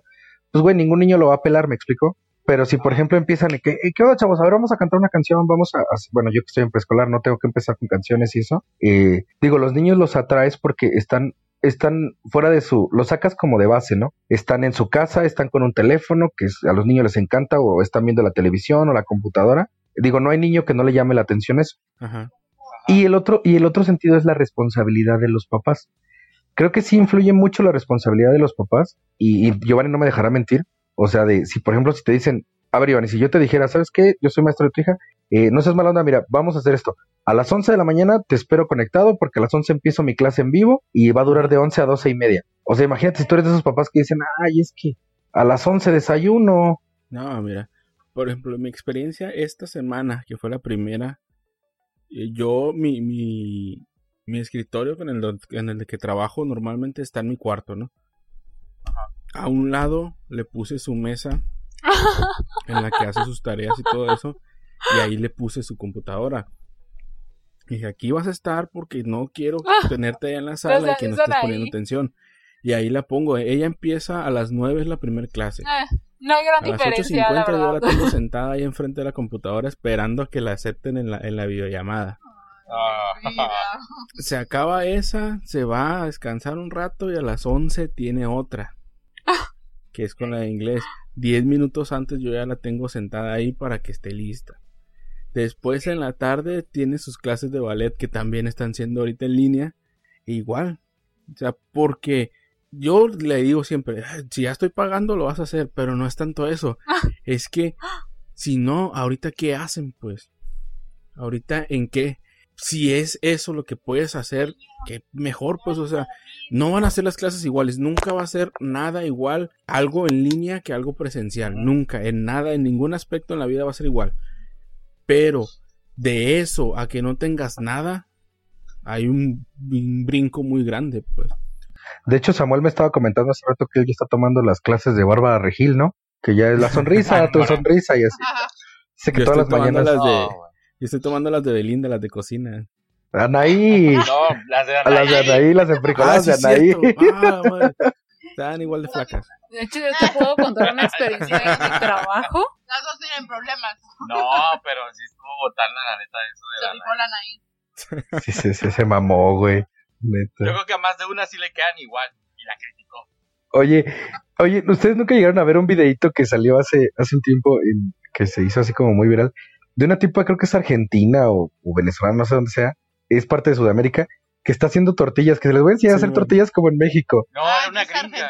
Pues güey, ningún niño lo va a pelar, ¿me explico? Pero si, por ejemplo, empiezan, ¿qué, ¿qué onda, chavos? A ver, vamos a cantar una canción, vamos a, Bueno, yo que estoy en preescolar, no tengo que empezar con canciones y eso. Eh, digo, los niños los atraes porque están están fuera de su, los sacas como de base, ¿no? Están en su casa, están con un teléfono que a los niños les encanta o están viendo la televisión o la computadora. Digo, no hay niño que no le llame la atención eso. Y el otro y el otro sentido es la responsabilidad de los papás. Creo que sí influye mucho la responsabilidad de los papás y, y Giovanni no me dejará mentir. O sea, de si por ejemplo si te dicen, a ver, Iván, y si yo te dijera, ¿sabes qué? Yo soy maestro de tu hija, eh, no seas mala onda, mira, vamos a hacer esto. A las 11 de la mañana te espero conectado porque a las 11 empiezo mi clase en vivo y va a durar de 11 a 12 y media. O sea, imagínate si tú eres de esos papás que dicen, ay, es que a las 11 desayuno. No, mira, por ejemplo, mi experiencia esta semana, que fue la primera, eh, yo, mi, mi, mi escritorio en el, en el que trabajo normalmente está en mi cuarto, ¿no? A un lado le puse su mesa en la que hace sus tareas y todo eso. Y ahí le puse su computadora. Y dije, aquí vas a estar porque no quiero tenerte ahí en la sala y que no estés poniendo atención. Y ahí la pongo. Ella empieza a las 9 es la primera clase. Eh, no hay gran a diferencia. Las 8.50 yo la tengo (laughs) sentada ahí enfrente de la computadora esperando a que la acepten en la, en la videollamada. se acaba esa, se va a descansar un rato y a las 11 tiene otra. Que es con la de inglés. Diez minutos antes yo ya la tengo sentada ahí para que esté lista. Después en la tarde tiene sus clases de ballet que también están siendo ahorita en línea. E igual. O sea, porque yo le digo siempre, si ya estoy pagando lo vas a hacer, pero no es tanto eso. (laughs) es que si no, ahorita qué hacen pues. Ahorita en qué si es eso lo que puedes hacer, que mejor, pues, o sea, no van a ser las clases iguales, nunca va a ser nada igual algo en línea que algo presencial, nunca, en nada, en ningún aspecto en la vida va a ser igual. Pero de eso a que no tengas nada, hay un, brinco muy grande, pues. De hecho, Samuel me estaba comentando hace rato que él ya está tomando las clases de Bárbara Regil, ¿no? Que ya es la sonrisa, (laughs) tu sonrisa y así. Sé que todas las mañanas. Las de y estoy tomando las de Belinda, las de cocina. Anaí. No, las de Anaí. Las de Anaí, las enfricoladas ah, de Anaí. Ah, (laughs) Estaban igual de flacas. De hecho, yo te puedo contar una experiencia de mi trabajo. Las dos tienen problemas. No, pero sí estuvo botando la neta eso de Se la Anaí. Sí, sí, sí, se mamó, güey. Neta. Yo creo que a más de una sí le quedan igual y la criticó. Oye, oye, ¿ustedes nunca llegaron a ver un videito que salió hace, hace un tiempo en, que se hizo así como muy viral? De una tipa, creo que es argentina o, venezolana, no sé dónde sea, es parte de Sudamérica, que está haciendo tortillas, que se les voy a enseñar a hacer tortillas como en México. No, es una es Argentina.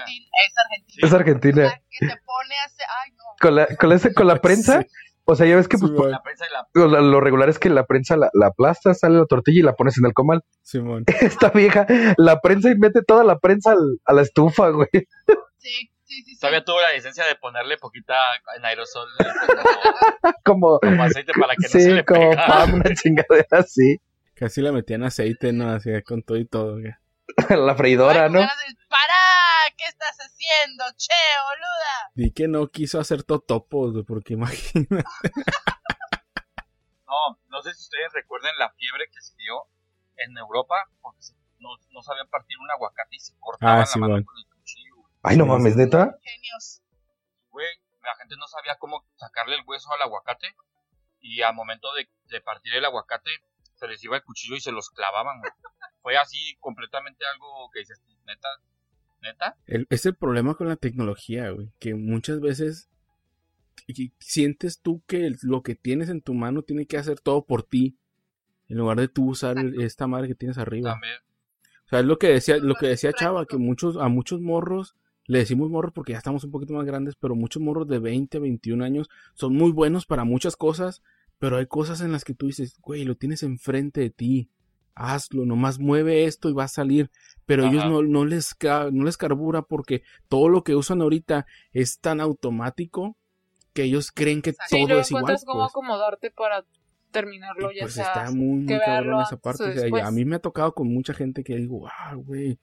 Es Argentina. que se pone a hacer, ay, no. Con la, con, ese, con la prensa, o sea, ya ves que pues, la prensa y la... Lo, regular es que la prensa la, la aplastas, sale la tortilla y la pones en el comal. (laughs) Simón. Esta vieja la prensa y mete toda la prensa a la estufa, güey. Sí. Todavía tuvo la licencia de ponerle poquita en aerosol como, (laughs) como, aceite para que sí, no se le como pam, una chingadera así. Casi la metían aceite, ¿no? Así con todo y todo. (laughs) la freidora, ¿no? ¡Para! ¿Qué estás haciendo, che, boluda? Di que no quiso hacer totopos, porque imagínate. no, no sé si ustedes recuerden la fiebre que se dio en Europa, porque no, no sabían partir un aguacate y se cortaban ah, la mano con el Ay, no mames, neta. Genios. Güey, la gente no sabía cómo sacarle el hueso al aguacate. Y al momento de, partir el aguacate, se les iba el cuchillo y se los clavaban. (laughs) Fue así completamente algo que dices, neta, neta. es el problema con la tecnología, güey. Que muchas veces sientes tú que lo que tienes en tu mano tiene que hacer todo por ti. En lugar de tú usar esta madre que tienes arriba. También. O sea, es lo que decía, lo que decía Chava, que muchos, a muchos morros le decimos morros porque ya estamos un poquito más grandes, pero muchos morros de 20, 21 años son muy buenos para muchas cosas, pero hay cosas en las que tú dices, güey, lo tienes enfrente de ti, hazlo, nomás mueve esto y va a salir. Pero ellos no, no, les, no les carbura porque todo lo que usan ahorita es tan automático que ellos creen que todo es igual. cómo pues. acomodarte para terminarlo, ya pues está muy, muy cabrón esa parte. a mí me ha tocado con mucha gente que digo, ah, güey,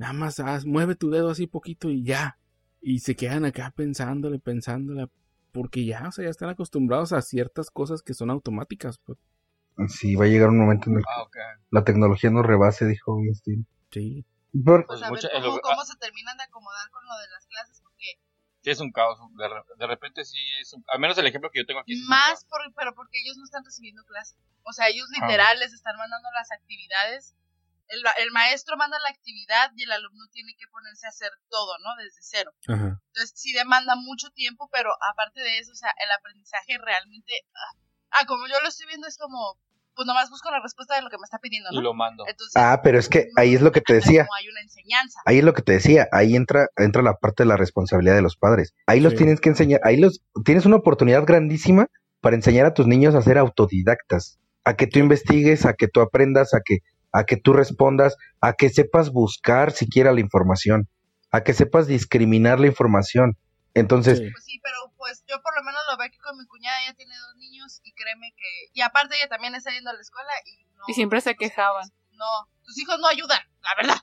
Nada más haz, mueve tu dedo así poquito y ya. y se quedan acá pensándole, pensándole, porque ya, o sea, ya están acostumbrados a ciertas cosas que son automáticas. Pues. Sí, va a llegar un momento en el que ah, la tecnología nos rebase, dijo Winston. Sí. Pues, pues ¿cómo, ah. se terminan de acomodar con lo de las clases? Porque sí es un caos. De, repente sí es un, al menos el ejemplo que yo tengo aquí. Más, por, pero porque ellos no están recibiendo clases. O sea, ellos ah. literal les están mandando las actividades. El, el, maestro manda la actividad y el alumno tiene que ponerse a hacer todo, ¿no? Desde cero. Entonces sí demanda mucho tiempo, pero aparte de eso, o sea, el aprendizaje realmente... Ah, como yo lo estoy viendo es como pues nomás busco la respuesta de lo que me está pidiendo, ¿no? Y lo mando. ah, pero es que ahí es lo que te decía. hay una enseñanza. Ahí es lo que te decía, ahí entra entra la parte de la responsabilidad de los padres. Ahí los tienes que enseñar, ahí los tienes una oportunidad grandísima para enseñar a tus niños a ser autodidactas, a que tú investigues, a que tú aprendas, a que a que tú respondas, a que sepas buscar siquiera la información, a que sepas discriminar la información. Entonces, pues sí, pero pues yo por lo menos lo veo aquí con mi cuñada, ella tiene dos niños y créeme que, y aparte ella también está yendo a la escuela y no. Y siempre se quejaban. No, tus hijos no ayudan, la verdad.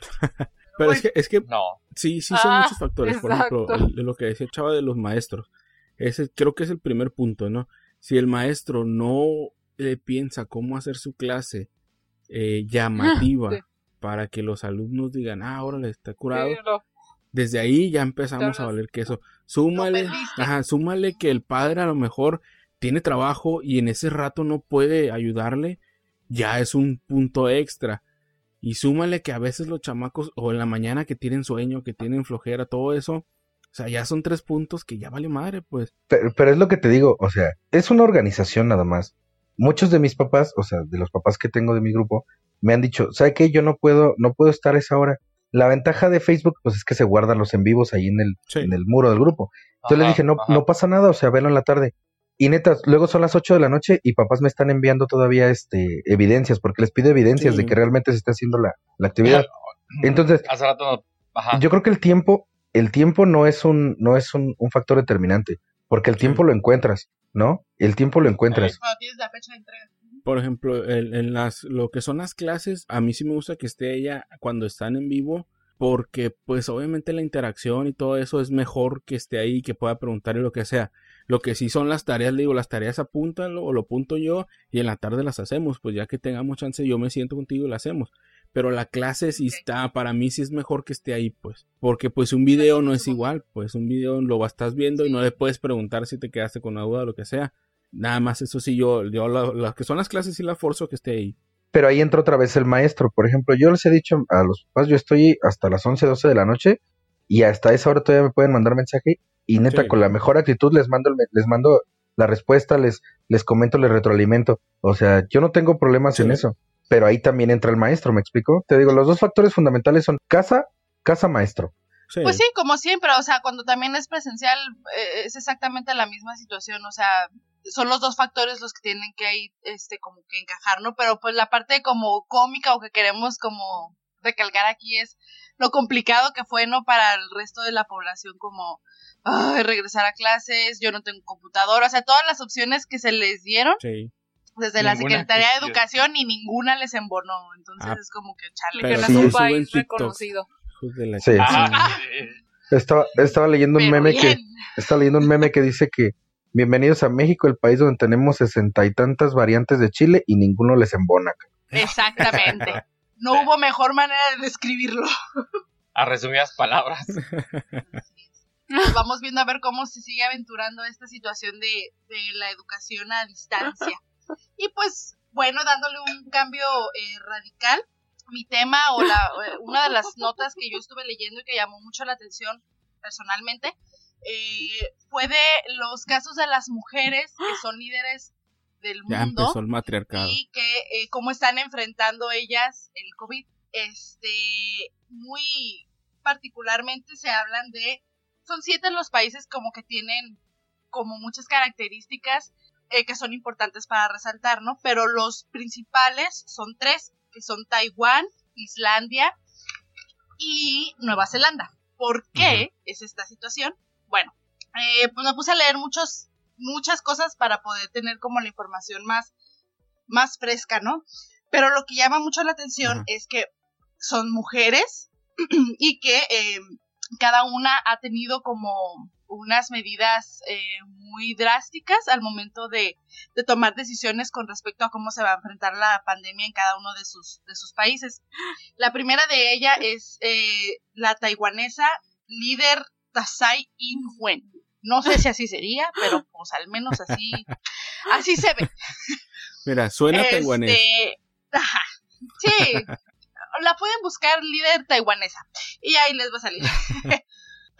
(laughs) Pero, es que, es que no. sí, sí son ah, muchos factores. Por ejemplo, lo que decía Chava de los maestros. Ese creo que es el primer punto, ¿no? Si el maestro no le piensa cómo hacer su clase eh, llamativa (laughs) para que los alumnos digan, ah, ahora le está curado. Desde ahí ya empezamos a valer queso. Súmale, ajá, súmale que el padre a lo mejor tiene trabajo y en ese rato no puede ayudarle, ya es un punto extra. Y súmale que a veces los chamacos, o en la mañana que tienen sueño, que tienen flojera, todo eso, o sea, ya son tres puntos que ya vale madre, pues. Pero, pero, es lo que te digo, o sea, es una organización nada más. Muchos de mis papás, o sea, de los papás que tengo de mi grupo, me han dicho, ¿sabe qué? Yo no puedo, no puedo estar a esa hora. La ventaja de Facebook, pues es que se guardan los en vivos ahí en el, en el muro del grupo. Entonces le dije, no, no pasa nada, o sea, velo en la tarde. Y neta, luego son las 8 de la noche y papás me están enviando todavía este evidencias, porque les pido evidencias de que realmente se está haciendo la, la actividad. (laughs) Entonces, yo creo que el tiempo, el tiempo no es un, no es un, un factor determinante, porque el tiempo lo encuentras, ¿no? El tiempo lo encuentras. tienes la fecha de entrega por ejemplo, en, las, lo que son las clases, a mí sí me gusta que esté ella cuando están en vivo, porque pues obviamente la interacción y todo eso es mejor que esté ahí, que pueda preguntarle lo que sea. Lo que sí son las tareas, le digo, las tareas apúntalo o lo apunto yo y en la tarde las hacemos, pues ya que tengamos chance yo me siento contigo y la hacemos. Pero la clase sí está, para mí sí es mejor que esté ahí, pues. Porque pues un video no es igual, pues un video lo estás viendo y no le puedes preguntar si te quedaste con una duda o lo que sea. Nada más eso sí, yo, yo las que son las clases sí la forzo que esté ahí. Pero ahí entra otra vez el maestro. Por ejemplo, yo les he dicho a los papás, yo estoy hasta las 11, 12 de la noche y hasta esa hora todavía me pueden mandar mensaje y neta, con la mejor actitud les mando, les mando la respuesta, les, les comento, les retroalimento. O sea, yo no tengo problemas en eso. Pero ahí también entra el maestro, ¿me explico? Te digo, los dos factores fundamentales son casa, casa, maestro. Pues sí, como siempre, o sea, cuando también es presencial eh, es exactamente la misma situación, o sea, son los dos factores los que tienen que ahí, este, como que encajar, ¿no? Pero pues la parte como cómica o que queremos como recalcar aquí es lo complicado que fue, ¿no? Para el resto de la población como regresar a clases, yo no tengo computadora, o sea, todas las opciones que se les dieron. Desde la Secretaría de Educación y ninguna les embonó. Entonces ah, es como que chale. Que no es un país reconocido. Sí, Estaba, estaba leyendo un meme que estaba leyendo un meme que dice que Bienvenidos a México, el país donde tenemos sesenta y tantas variantes de chile y ninguno les embona. Exactamente. (laughs) No hubo mejor manera de describirlo. A resumidas palabras. (laughs) Vamos viendo a ver cómo se sigue aventurando esta situación de, la educación a distancia. Y pues, bueno, dándole un cambio eh, radical, mi tema o la, eh, una de las notas que yo estuve leyendo y que llamó mucho la atención personalmente eh, fue de los casos de las mujeres que son líderes del mundo el matriarcado. y que eh, cómo están enfrentando ellas el COVID. Este, muy particularmente se hablan de, son siete los países como que tienen como muchas características eh, que son importantes para resaltar, ¿no? Pero los principales son tres, que son Taiwán, Islandia y Nueva Zelanda. ¿Por qué es esta situación? Bueno, eh, pues me puse a leer muchos, muchas cosas para poder tener como la información más, más fresca, ¿no? Pero lo que llama mucho la atención es que son mujeres (clears throat) y que eh, cada una ha tenido como unas medidas eh, muy drásticas al momento de, tomar decisiones con respecto a cómo se va a enfrentar la pandemia en cada uno de sus, de sus países. La primera de ella es eh, la taiwanesa líder Tsai Ing-wen. No sé si así sería, pero pues al menos así, así se ve. Mira, suena este, taiwanés. sí, la pueden buscar líder taiwanesa y ahí les va a salir. (laughs)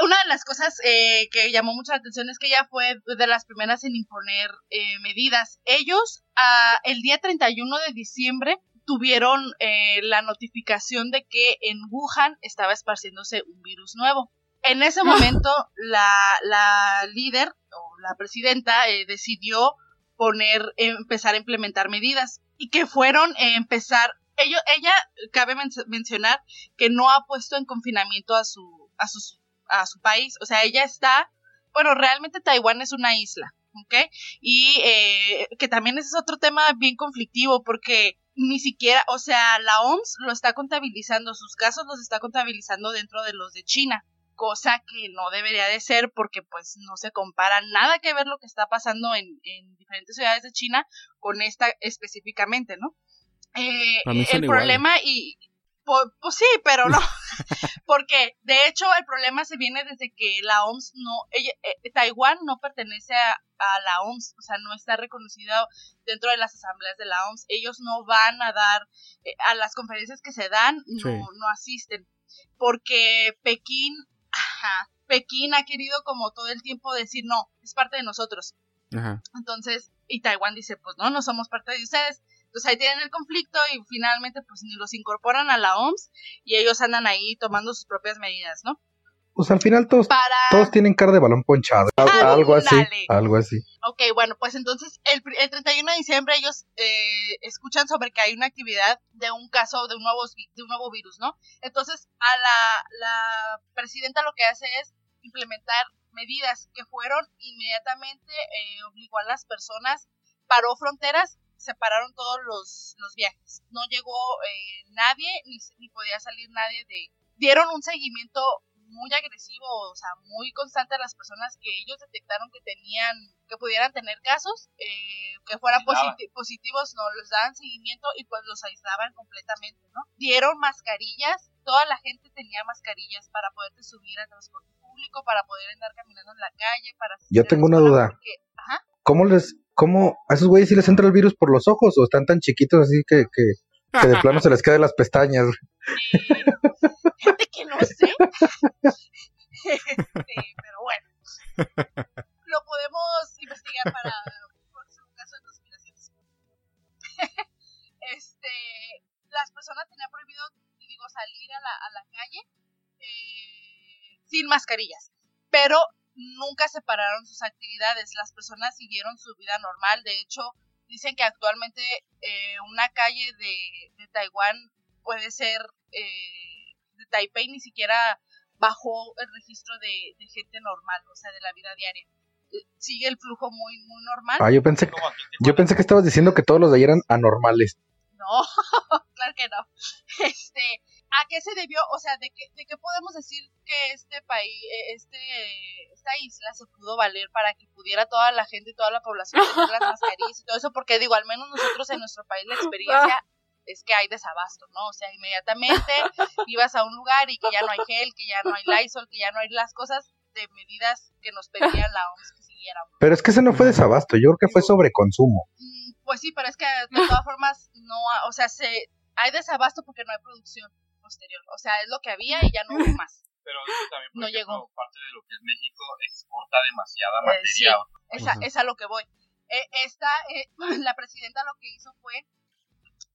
Una de las cosas eh, que llamó mucho la atención es que ella fue de las primeras en imponer eh, medidas. Ellos, el día 31 de diciembre, tuvieron eh, la notificación de que en Wuhan estaba esparciéndose un virus nuevo. En ese momento, la, la líder o la presidenta decidió poner, empezar a implementar medidas y que fueron empezar ella, cabe mencionar que no ha puesto en confinamiento a su, a a su país. O sea, ella está, bueno, realmente Taiwán es una isla, ¿ok? Y eh, que también ese es otro tema bien conflictivo porque ni siquiera, o sea, la OMS lo está contabilizando, sus casos los está contabilizando dentro de los de China cosa que no debería de ser porque pues no se compara nada que ver lo que está pasando en, en diferentes ciudades de China con esta específicamente, ¿no? Eh, el problema y pues, pues, sí, pero no, (laughs) (laughs) porque de hecho el problema se viene desde que la OMS no, ella, eh, Taiwán no pertenece a, la OMS, o sea, no está reconocido dentro de las asambleas de la OMS, ellos no van a dar, eh, a las conferencias que se dan, no, no asisten, porque Pekín, Pekín ha querido como todo el tiempo decir, no, es parte de nosotros. Entonces, y Taiwán dice, pues no, no somos parte de ustedes. Entonces ahí tienen el conflicto y finalmente pues ni los incorporan a la OMS y ellos andan ahí tomando sus propias medidas, ¿no? Pues al final todos, todos tienen cara de balón ponchado, algo así, algo así. Ok, bueno, pues entonces el, el 31 de diciembre ellos eh, escuchan sobre que hay una actividad de un caso de un nuevo, de un nuevo virus, ¿no? Entonces a la, la presidenta lo que hace es implementar medidas que fueron inmediatamente eh, obligó a las personas, paró fronteras separaron todos los, los viajes. No llegó eh, nadie, ni, ni podía salir nadie de... Dieron un seguimiento muy agresivo, o sea, muy constante a las personas que ellos detectaron que tenían, que pudieran tener casos, eh, que fueran positivos, no les daban seguimiento y pues los aislaban completamente, ¿no? Dieron mascarillas, toda la gente tenía mascarillas para poderte subir al transporte público, para poder andar caminando en la calle, para... Yo tengo una duda. ¿Cómo les ¿cómo a esos güeyes sí les entra el virus por los ojos o están tan chiquitos así que, que, de plano se les caen las pestañas? gente que no sé. (laughs) pero bueno. Lo podemos investigar para un caso de conspiraciones. este, las personas tenían prohibido, digo, salir a la, a la calle eh, sin mascarillas. Pero nunca separaron sus actividades, las personas siguieron su vida normal, de hecho dicen que actualmente eh, una calle de, Taiwán puede ser eh, de Taipei ni siquiera bajó el registro de, gente normal, o sea, de la vida diaria. Eh, sigue el flujo muy, muy normal. Ah, yo pensé, yo pensé que estabas diciendo que todos los de ahí eran anormales. No, (laughs) claro que no. Este, ¿A qué se debió? O sea, ¿de qué, ¿de qué podemos decir que este país, eh, este, esta isla se pudo valer para que pudiera toda la gente, toda la población tener las (laughs) mascarillas y todo eso? Porque digo, al menos nosotros en nuestro país la experiencia es que hay desabasto, ¿no? O sea, inmediatamente ibas a un lugar y que ya no hay gel, que ya no hay Lysol, que ya no hay las cosas de medidas que nos pedían la OMS que siguiéramos. Pero es que ese no fue desabasto, yo creo que fue sobreconsumo. Mm, pues sí, pero es que de todas formas no, o sea, se hay desabasto porque no hay producción. O sea, es lo que había y ya no hubo (laughs) más. Pero eso también, por no llegó. parte de lo que es México exporta demasiada eh, materia. sí, es, a, lo que voy. Eh, esta, eh, (clears throat) la presidenta lo que hizo fue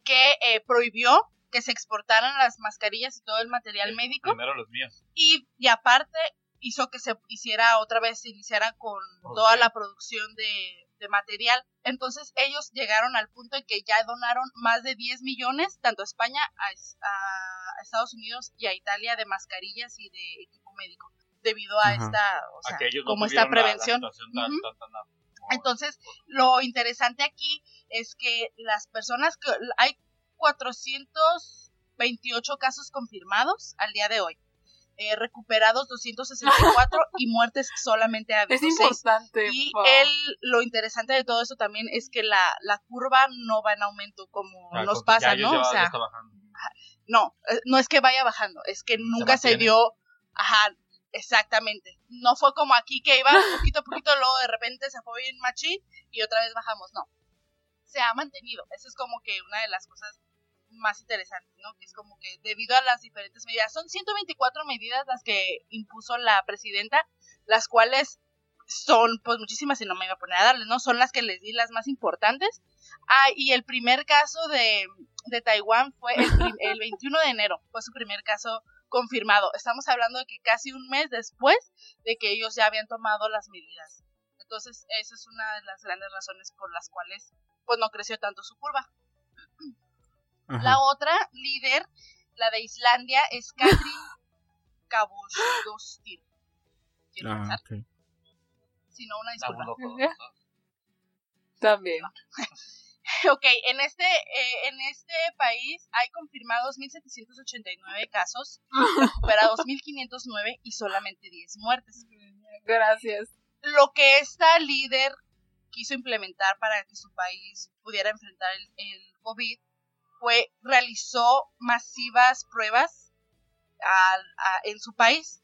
que prohibió que se exportaran las mascarillas y todo el material médico. Primero los míos. Y, y aparte hizo que se hiciera otra vez, se iniciara con toda la producción de de material. Entonces ellos llegaron al punto en que ya donaron más de 10 millones, tanto a España, a, Estados Unidos y a Italia, de mascarillas y de equipo médico, debido a esta, o sea, como esta prevención. Entonces, lo interesante aquí es que las personas que hay 428 casos confirmados al día de hoy. eh, recuperados 264 (laughs) y muertes solamente ha habido Es importante. Y él, lo interesante de todo esto también es que la, la curva no va en aumento como nos pasa, ¿no? O sea, no, eh, no es que vaya bajando, es que nunca se, dio, ajá, exactamente. No fue como aquí que iba (laughs) poquito a poquito, luego de repente se fue bien machín y otra vez bajamos, no. Se ha mantenido. Eso es como que una de las cosas más interesantes, ¿no? Que es como que debido a las diferentes medidas, son 124 medidas las que impuso la presidenta, las cuales son pues muchísimas y no me iba a poner a darles, ¿no? Son las que les di las más importantes. Ah, y el primer caso de, de Taiwán fue el, (laughs) el 21 de enero, fue su primer caso confirmado. Estamos hablando de que casi un mes después de que ellos ya habían tomado las medidas. Entonces, esa es una de las grandes razones por las cuales pues no creció tanto su curva. La otra líder, la de Islandia, es Katrin (gasps) Kabusdóttir. Ah, Si no, una disculpa. (laughs) También. (laughs) (laughs) ok, en este, eh, en este país hay confirmados 1.789 casos, recuperados (laughs) 1.509 y solamente 10 muertes. Gracias. Lo que esta líder quiso implementar para que su país pudiera enfrentar el, el COVID fue, realizó masivas pruebas en su país,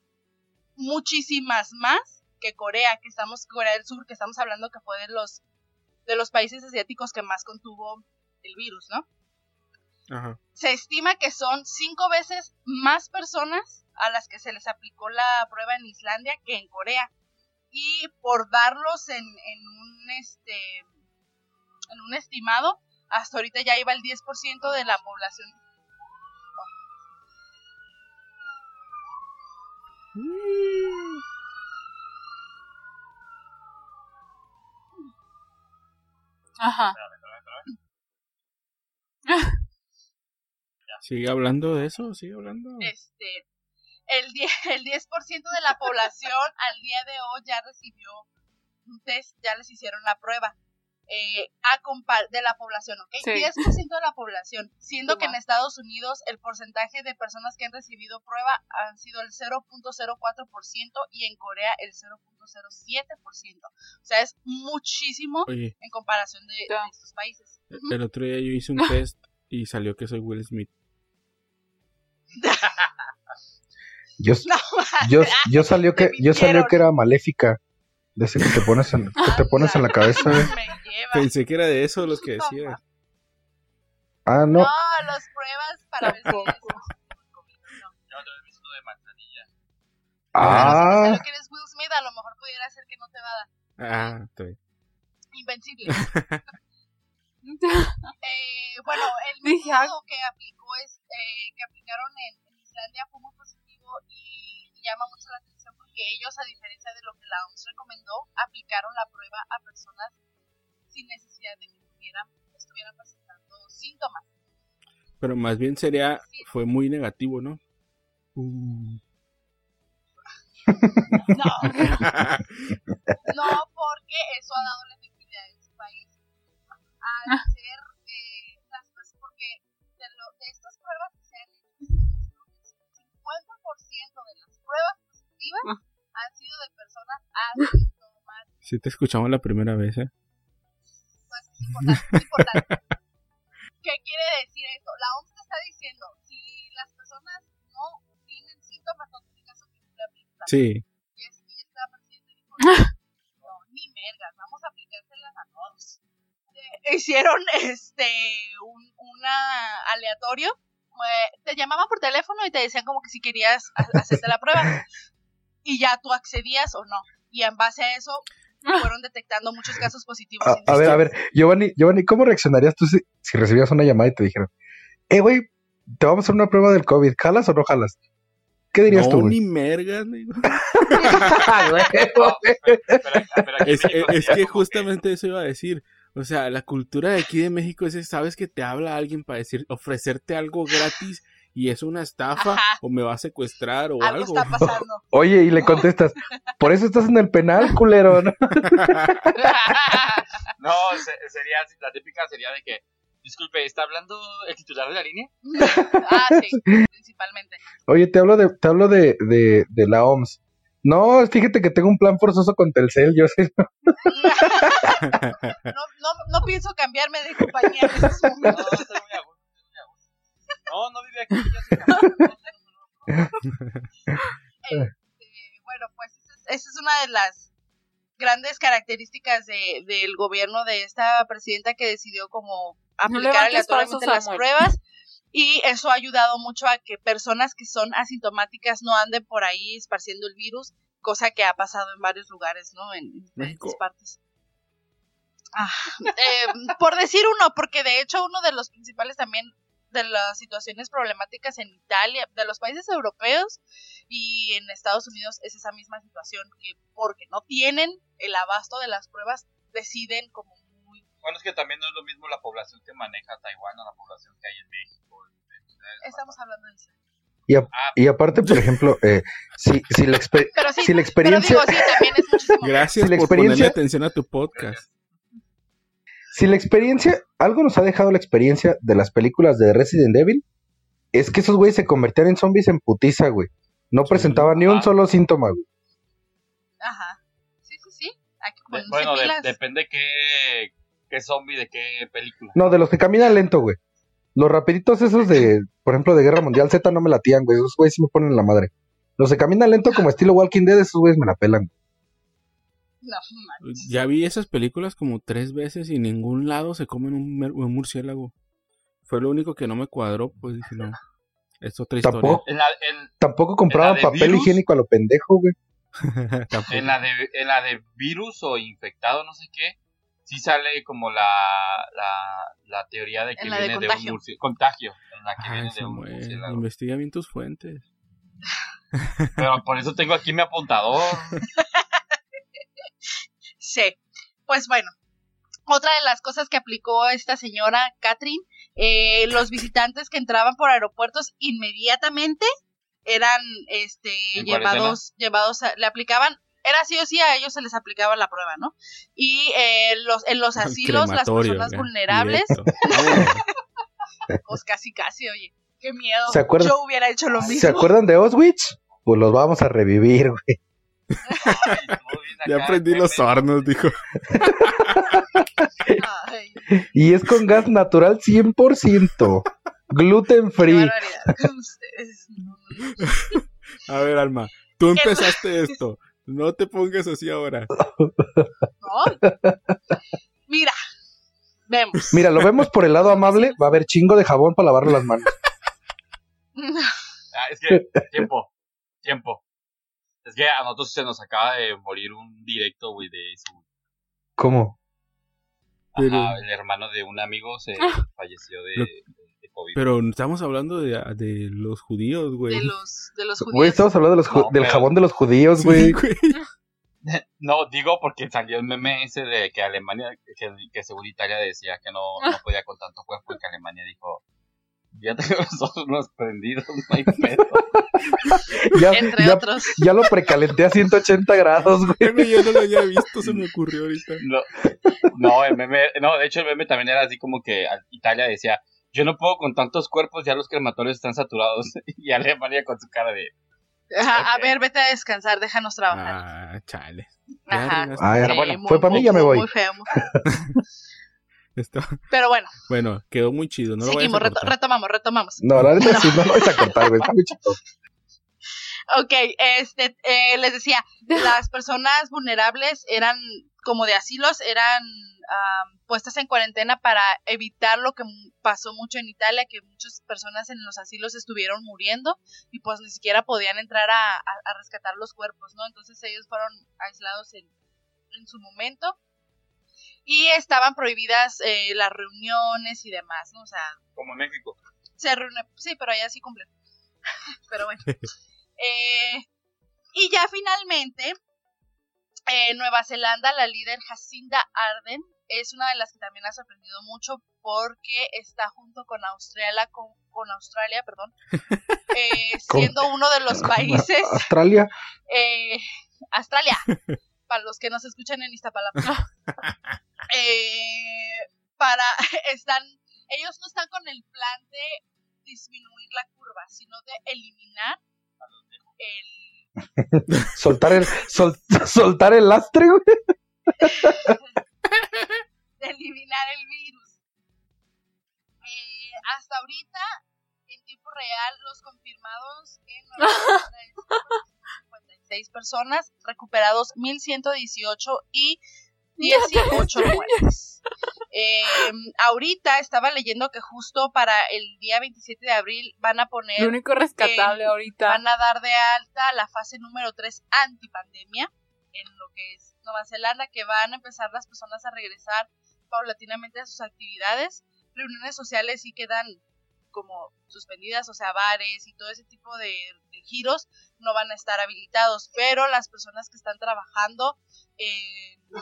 muchísimas más que Corea, que estamos, Corea del Sur, que estamos hablando que fue de los, de los países asiáticos que más contuvo el virus, ¿no? Se estima que son cinco veces más personas a las que se les aplicó la prueba en Islandia que en Corea. Y por darlos en, en un este en un estimado, hasta ahorita ya iba el 10% de la población. Ajá. (laughs) Sigue hablando de eso, sigue hablando. Este, el 10%, (laughs) el 10 de la población (laughs) al día de hoy ya recibió un test, ya les hicieron la pruba eh, a de la población, ¿ok? 10% de la población, siendo que en Estados Unidos el porcentaje de personas que han recibido prueba han sido el 0.04% y en Corea el 0.07%. O sea, es muchísimo en comparación de, estos países. El otro día yo hice un (laughs) test y salió que soy Will Smith. yo, (laughs) yo, yo salió que yo salió que era maléfica. De ese que te pones en, que te pones en la cabeza. (laughs) Pensé que era de eso los que decías. Ah, no. No, las pruebas para ver si es Yo también visto de manzanilla. Ah. Smith, a lo mejor pudiera ser que no te va a dar. Ah, estoy. (laughs) Invencible. (laughs) (laughs) eh, bueno, el método que aplicó es eh, que aplicaron en, en Islandia fue muy positivo y llama mucho la atención que ellos, a diferencia de lo que la OMS recomendó, aplicaron la prueba a personas sin necesidad de que tuvieran, estuvieran presentando síntomas. Pero más bien sería, fue muy negativo, ¿no? Uh. No, (laughs) no, porque eso ha dado la efectividad en su país. Al ser eh, las cosas, porque de, lo, de estas pruebas que se han hecho, el 50% de las pruebas Ah. han sido de personas asintomáticas. Sí, te escuchamos la primera vez, ¿eh? Pues es importante, es importante. (laughs) ¿Qué quiere decir esto? La OMS te está diciendo, Sí. Y, presidenta dijo, (laughs) no, ni mergas, vamos a aplicárselas a todos. Hicieron (laughs) este un una aleatorio eh, te llamaban por teléfono y te decían como que si querías hacerte la prueba y ya tú accedías o no. Y en base a eso fueron detectando muchos casos positivos. A, ver, a ver, Giovanni, Giovanni, ¿cómo reaccionarías tú si, si recibías una llamada y te dijeron, eh, güey, te vamos a hacer una prueba del COVID, ¿jalas o no jalas? ¿Qué dirías no, tú? ni mergas, (laughs) es, es que justamente eso iba a decir. O sea, la cultura de aquí de México es, sabes que te habla alguien para decir, ofrecerte algo gratis y es una estafa o me va a secuestrar o algo. Está pasando. (laughs) Oye, y le contestas, por eso estás en el penal, culero, ¿no? (laughs) no, sería, la típica sería de que, disculpe, ¿está hablando el titular de la línea? (laughs) ah, sí, principalmente. Oye, te hablo de, te hablo de, de, de la OMS. No, fíjate que tengo un plan forzoso con Telcel, yo sé. (laughs) no, no, no pienso cambiarme de compañía. No, estoy muy a gusto, estoy muy a gusto. No, no vive aquí, se Este, bueno, pues esa es una de las grandes características de, del gobierno de esta presidenta que decidió como aplicar aleatoriamente las pruebas y eso ha ayudado mucho a que personas que son asintomáticas no anden por ahí esparciendo el virus, cosa que ha pasado en varios lugares, ¿no? En, diferentes partes. Ah, eh, por decir uno, porque de hecho uno de los principales también de las situaciones problemáticas en Italia, de los países europeos y en Estados Unidos es esa misma situación, que porque no tienen el abasto de las pruebas, deciden como. Bueno, es que también no es lo mismo la población que maneja Taiwán o la población que hay en México. Estamos hablando de eso. Y, a, y, aparte, por ejemplo, eh, si, si, la sí, si, la experiencia... Pero digo, sí, también es muchísimo (laughs) Gracias si por ponerle atención a tu podcast. Si la experiencia, algo nos ha dejado la experiencia de las películas de Resident Evil, es que esos güeyes se convertían en zombies en putiza, güey. No presentaban ni un solo síntoma, güey. Ajá. Sí, sí, sí. bueno, depende qué, qué zombie, de qué película. No, de los que caminan lento, güey. Los rapiditos esos de, por ejemplo, de Guerra Mundial Z no me latían, güey. Esos güeyes sí me ponen la madre. Los que caminan lento como estilo Walking Dead, esos güeyes me la pelan. No, ya vi esas películas como tres veces y en ningún lado se comen un, murciélago. Fue lo único que no me cuadró, pues dije, no. Es otra ¿Tampoco, historia. Tampoco compraban papel higiénico a lo pendejo, güey. (laughs) en, la de, en la de virus o infectado, no sé qué, sí sale como la, la, teoría de que viene de, un contagio. En la que viene de un Investiga bien tus fuentes. (laughs) (laughs) Pero por eso tengo aquí mi apuntador. sí, pues bueno. Otra de las cosas que aplicó esta señora Catherine, eh, los visitantes que entraban por aeropuertos inmediatamente eran este llevados llevados le aplicaban era sí o sí a ellos se les aplicaba la prueba, ¿no? Y eh, los, en los (laughs) asilos, las personas vulnerables. (laughs) pues casi, casi, oye. Qué miedo. Yo hubiera hecho lo mismo. ¿Se acuerdan de Auschwitz? Pues los vamos a revivir, güey. ya aprendí los hornos, dijo. y es con gas natural 100%. Gluten free. (laughs) a ver, Alma, tú empezaste esto. No te pongas así ahora. No. (laughs) Mira, vemos. Mira, lo vemos por el lado amable. Va a haber chingo de jabón para lavarle las manos. Ah, es que, tiempo, tiempo. Es que a nosotros se nos acaba de morir un directo, güey, de eso. ¿Cómo? Ajá, el hermano de un amigo se ah. falleció de, pero estamos hablando de, de los judíos, güey. De los, de los judíos. Güey, estamos hablando de los del jabón de los judíos, güey. (laughs) no, digo porque salió el meme ese de que Alemania, que, que según Italia decía que no, no (laughs) podía con tanto cuerpo y que Alemania dijo, ya tengo los ojos prendidos, no hay pedo. (laughs) ya, Entre otros. Ya lo precalenté a 180 grados, güey. Yo no lo había visto, se me ocurrió ahorita. No, no, el meme, no, de hecho el meme también era así como que Italia decía, yo no puedo con tantos cuerpos, ya los crematorios están saturados. (laughs) y Alemania con su cara de... A ver, vete a descansar, déjanos trabajar. Ah, chale. Ajá. Ah, bueno, fue para mí, ya me voy. Muy feo, muy feo. (laughs) Pero bueno. Bueno, quedó muy chido. No Seguimos, lo retomamos, retomamos. No, la neta sí, no lo vais a cortar, güey. Está muy chistoso. Ok, este, eh, les decía, (laughs) las personas vulnerables eran como de asilos, eran puestas en cuarentena para evitar lo que pasó mucho en Italia, que muchas personas en los asilos estuvieron muriendo y pues ni siquiera podían entrar a, rescatar los cuerpos, ¿no? Entonces ellos fueron aislados en, su momento y estaban prohibidas eh, las reuniones y demás, ¿no? O sea... Como en México. Se reúne, sí, pero allá sí cumple. (laughs) pero bueno. (laughs) Eh, y ya finalmente, en Nueva Zelanda, la líder Jacinda Arden es una de las que también ha sorprendido mucho porque está junto con Australia, con, Australia, perdón, (laughs) eh, siendo uno de los países. Australia. Eh, Australia, para los que nos escuchan en Iztapalapa. (laughs) eh, para, (laughs) están ellos no están con el plan de disminuir la curva, sino de eliminar el... (laughs) soltar el (laughs) soltar el lastre, güey. eliminar el virus. Eh, hasta ahorita, en tiempo real, los confirmados en Nueva Zelanda 56 personas, recuperados 1118 y 18 muertes. Eh, ahorita estaba leyendo que justo para el día 27 de abril van a poner. Lo único rescatable ahorita. Van a dar de alta la fase número 3 antipandemia en lo que es Nueva Zelanda, que van a empezar las personas a regresar paulatinamente a sus actividades. Reuniones sociales sí quedan como suspendidas, o sea, bares y todo ese tipo de, giros no van a estar habilitados, pero las personas que están trabajando en, eh,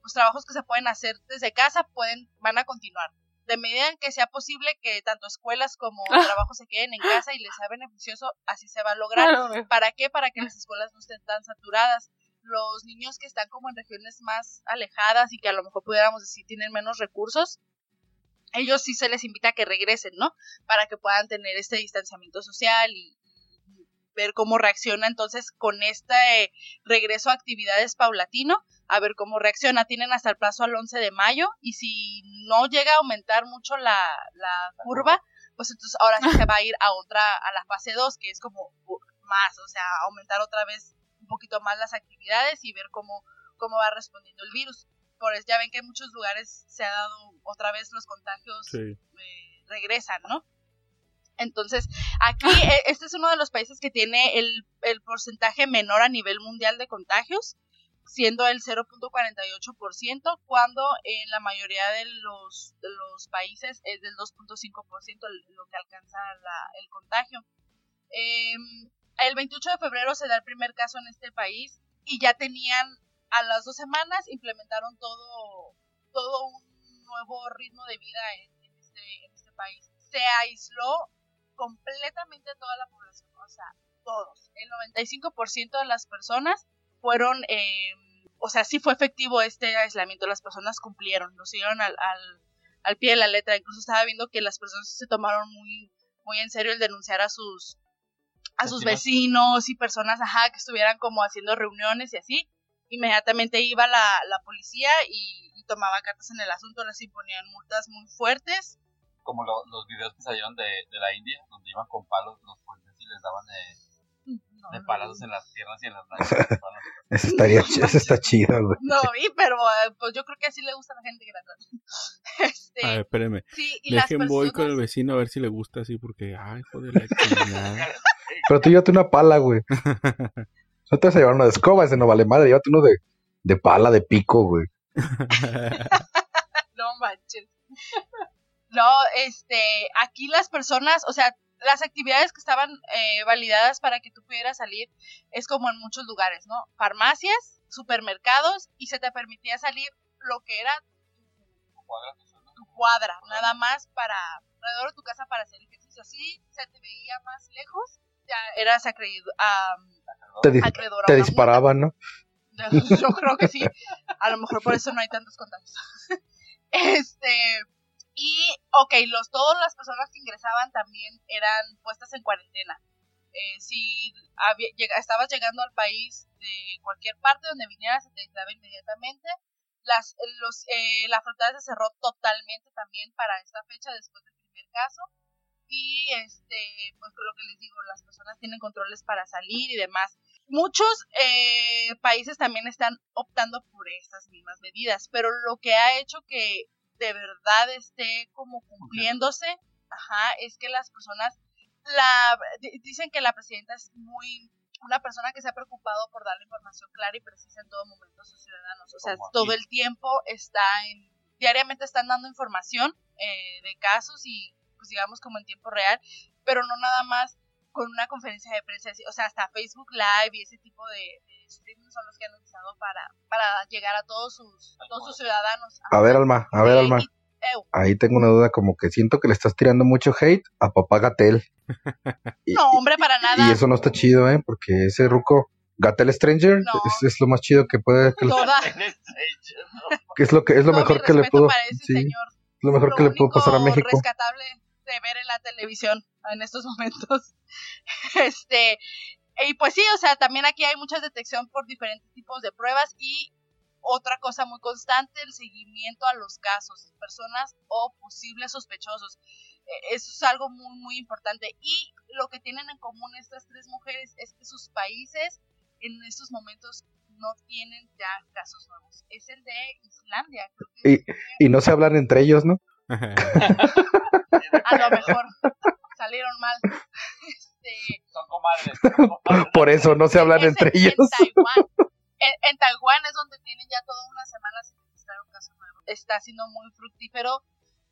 pues, trabajos que se pueden hacer desde casa pueden van a continuar. De medida en que sea posible que tanto escuelas como trabajos se queden en casa y les sea beneficioso, así se va a lograr. ¿Para qué? Para que las escuelas no estén tan saturadas los niños que están como en regiones más alejadas y que a lo mejor pudiéramos decir tienen menos recursos, ellos sí se les invita a que regresen, ¿no? Para que puedan tener este distanciamiento social y, ver cómo reacciona entonces con este regreso a actividades paulatino, a ver cómo reacciona. Tienen hasta el plazo al 11 de mayo y si no llega a aumentar mucho la, la curva, pues entonces ahora sí se va a ir a otra, a la fase 2, que es como más, o sea, aumentar otra vez un poquito más las actividades y ver cómo, cómo va respondiendo el virus. Por eso ya ven que en muchos lugares se ha dado otra vez los contagios eh, regresan, ¿no? Entonces, aquí e, este es uno de los países que tiene el, el porcentaje menor a nivel mundial de contagios, siendo el 0.48%, cuando en la mayoría de los, de los países es del 2.5% lo que alcanza la, el contagio. Eh, el 28 de febrero se da el primer caso en este país y ya tenían a las dos semanas implementaron todo, todo un nuevo ritmo de vida en, este, este, país. Se aisló completamente toda la población, o sea, todos. El 95% de las personas fueron, eh, o sea, sí fue efectivo este aislamiento, las personas cumplieron, lo siguieron al, al, al pie de la letra. Incluso estaba viendo que las personas se tomaron muy, muy en serio el denunciar a sus a sus vecinos y personas, ajá, que estuvieran como haciendo reuniones y así. Inmediatamente iba la, la policía y, tomaba cartas en el asunto, les imponían multas muy fuertes. Como los videos que salieron de, de, la India, donde iban con palos los policías y les daban de, de palazos en las piernas y en las nalgas. (laughs) eso, estaría, eso está chido, güey. No, vi, pero eh, pues yo creo que así le gusta a la gente que (laughs) Este, a ver. Sí, y Dejen voy con el vecino a ver si le gusta así, porque, ay, joder, la chingada. (laughs) Pero tú llévate una pala, güey. No te vas a llevar uno de escoba, ese no vale madre. Llévate uno de, de pala, de pico, güey. no manches. No, este, aquí las personas, o sea, las actividades que estaban eh, validadas para que tú pudieras salir es como en muchos lugares, ¿no? Farmacias, supermercados y se te permitía salir lo que era tu cuadra, nada más para alrededor de tu casa para hacer ejercicio. Así se te veía más lejos eras acreedor, te, te disparaban, ¿no? (laughs) Yo creo que sí. A lo mejor por eso no hay tantos contagios. (laughs) este. Y, ok, los, todas las personas que ingresaban también eran puestas en cuarentena. Eh, si había, estabas llegando al país de cualquier parte donde vinieras, se te aislaba inmediatamente. Las, los, eh, la frontera se cerró totalmente también para esta fecha después del primer caso y este pues lo que les digo las personas tienen controles para salir y demás muchos eh, países también están optando por estas mismas medidas pero lo que ha hecho que de verdad esté como cumpliéndose ajá es que las personas la dicen que la presidenta es muy una persona que se ha preocupado por dar la información clara y precisa en todo momento a sus ciudadanos. O sea todo el tiempo está en diariamente están dando información eh, de casos y pues digamos como en tiempo real, pero no nada más con una conferencia de prensa, o sea, hasta Facebook Live y ese tipo de, streaming son los que han utilizado para, para llegar a todos sus, todos sus ciudadanos. A ver, Alma, a ver, Alma. Ahí tengo una duda, como que siento que le estás tirando mucho hate a papá Gatel. (laughs) no, hombre, para nada. Y eso no está chido, ¿eh? Porque ese ruco, Gatel Stranger, es, lo más chido que puede... Que, es lo que es lo mejor que le ese señor lo mejor que le puede pasar a México. rescatable de ver en la televisión en estos (laughs) momentos. este, y pues sí, o sea, también aquí hay mucha detección por diferentes tipos de pruebas y otra cosa muy constante, el seguimiento a los casos, personas o posibles sospechosos. E, eso es algo muy, muy importante. Y lo que tienen en común estas tres mujeres es que sus países en estos momentos no tienen ya casos nuevos. Es el de Islandia. y, no se hablan entre ellos, ¿no? (laughs) (laughs) (laughs) A lo mejor salieron mal. (laughs) Este, son (laughs) comadres. Por eso no se hablan entre ellos. En Taiwán. En, Taiwán es donde tienen ya toda una semana sin registrar un caso nuevo. Está siendo muy fructífero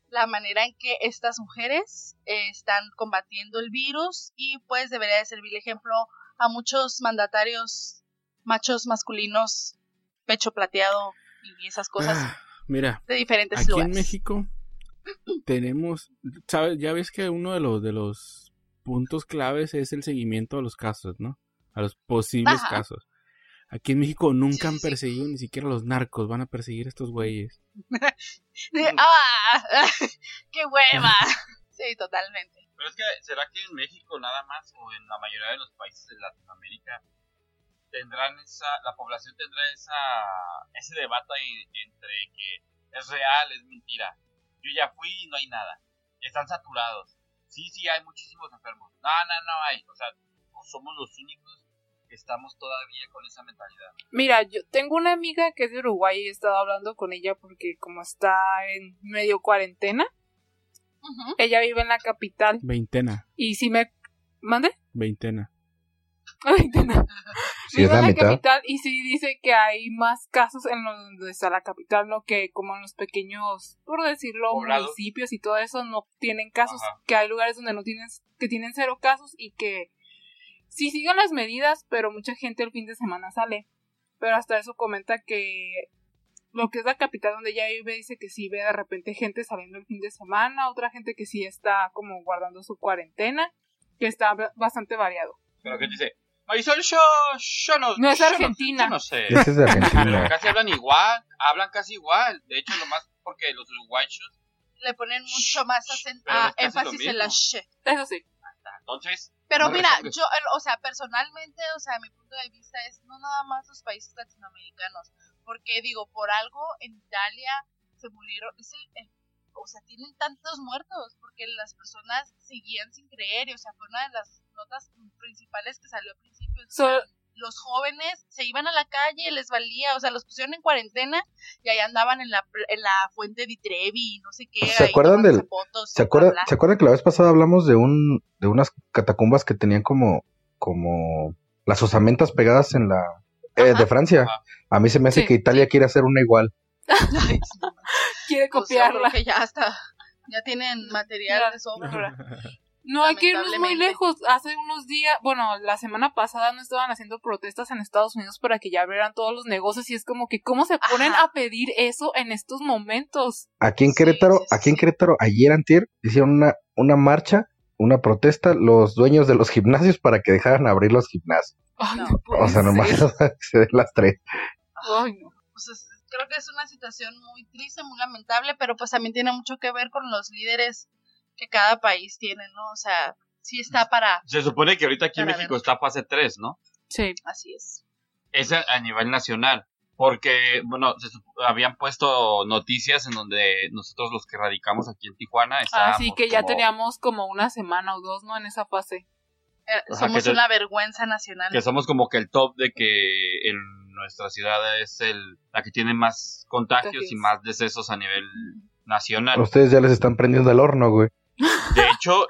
la manera en que estas mujeres eh, están combatiendo el virus y pues debería de servir ejemplo a muchos mandatarios machos masculinos, pecho plateado y esas cosas. Ah, mira, de diferentes aquí en México tenemos, sabes, ya ves que uno de los de los puntos claves es el seguimiento a los casos, ¿no? A los posibles casos. Aquí en México nunca han perseguido ni siquiera los narcos, van a perseguir a estos güeyes. (laughs) ¡Ah! (laughs) ¡Qué hueva! (laughs) sí, totalmente. Pero es que, ¿será que en México nada más o en la mayoría de los países de Latinoamérica tendrán esa, la población tendrá esa, ese debate entre que es real, es mentira? Yo ya fui y no hay nada. Están saturados. Sí, sí, hay muchísimos enfermos. No, no, no hay. O sea, somos los únicos estamos todavía con esa mentalidad. Mira, yo tengo una amiga que es de Uruguay y he estado hablando con ella porque como está en medio cuarentena, ella vive en la capital. Veintena. Y si me... ¿Mande? Veintena. Veintena. vive en la capital y sí dice que hay más casos en donde está la capital, no que como en los pequeños, por decirlo, municipios y todo eso no tienen casos, que hay lugares donde no tienes, que tienen cero casos y que sí siguen las medidas, pero mucha gente el fin de semana sale. Pero hasta eso comenta que lo que es la capital donde ella vive dice que sí ve de repente gente saliendo el fin de semana, otra gente que sí está como guardando su cuarentena, que está bastante variado. Pero que dice, Marisol, yo, yo no... No es Argentina. No, yo no sé. es de Argentina. casi hablan igual, hablan casi igual. De hecho, lo más porque los uruguayos... Le ponen mucho más a énfasis en la sh. Eso sí. Entonces, pero mira, yo, o sea, personalmente, o sea, mi punto de vista es no nada más los países latinoamericanos, porque digo, por algo en Italia se murieron, es el, o sea, tienen tantos muertos, porque las personas seguían sin creer, y, o sea, fue una de las notas principales que salió al principio los jóvenes se iban a la calle, les valía, o sea, los pusieron en cuarentena y ahí andaban en la, en la fuente de Trevi y no sé qué. ¿Se acuerdan del... ¿se, acuerda, ¿Se acuerdan que la vez pasada hablamos de un de unas catacumbas que tenían como como las osamentas pegadas en la eh, de Francia? A mí se me hace que Italia quiere hacer una igual. (laughs) quiere pues copiarla. que ya está, ya tienen material de sobra. No hay que irnos muy lejos. Hace unos días, bueno, la semana pasada no estaban haciendo protestas en Estados Unidos para que ya abrieran todos los negocios y es como que cómo se ponen a pedir eso en estos momentos. Aquí en Querétaro, aquí en Querétaro, ayer antier hicieron una una marcha, una protesta los dueños de los (laughs) gimnasios para que dejaran abrir los gimnasios. o sea, nomás (laughs) se den las tres. Ay, no. Pues creo que es una situación muy triste, muy lamentable, pero pues también tiene mucho que ver con los líderes que cada país tiene, ¿no? O sea, sí está para... Se supone que ahorita aquí en México está fase 3, ¿no? Sí. Así es. Es a, nivel nacional, porque, bueno, se habían puesto noticias en donde nosotros los que radicamos aquí en Tijuana Ah, sí, que ya teníamos como una semana o dos, ¿no? En esa fase. Eh, somos una vergüenza nacional. Que somos como que el top de que en nuestra ciudad es el la que tiene más contagios y más decesos a nivel nacional. Ustedes ya les están prendiendo el horno, güey. De hecho,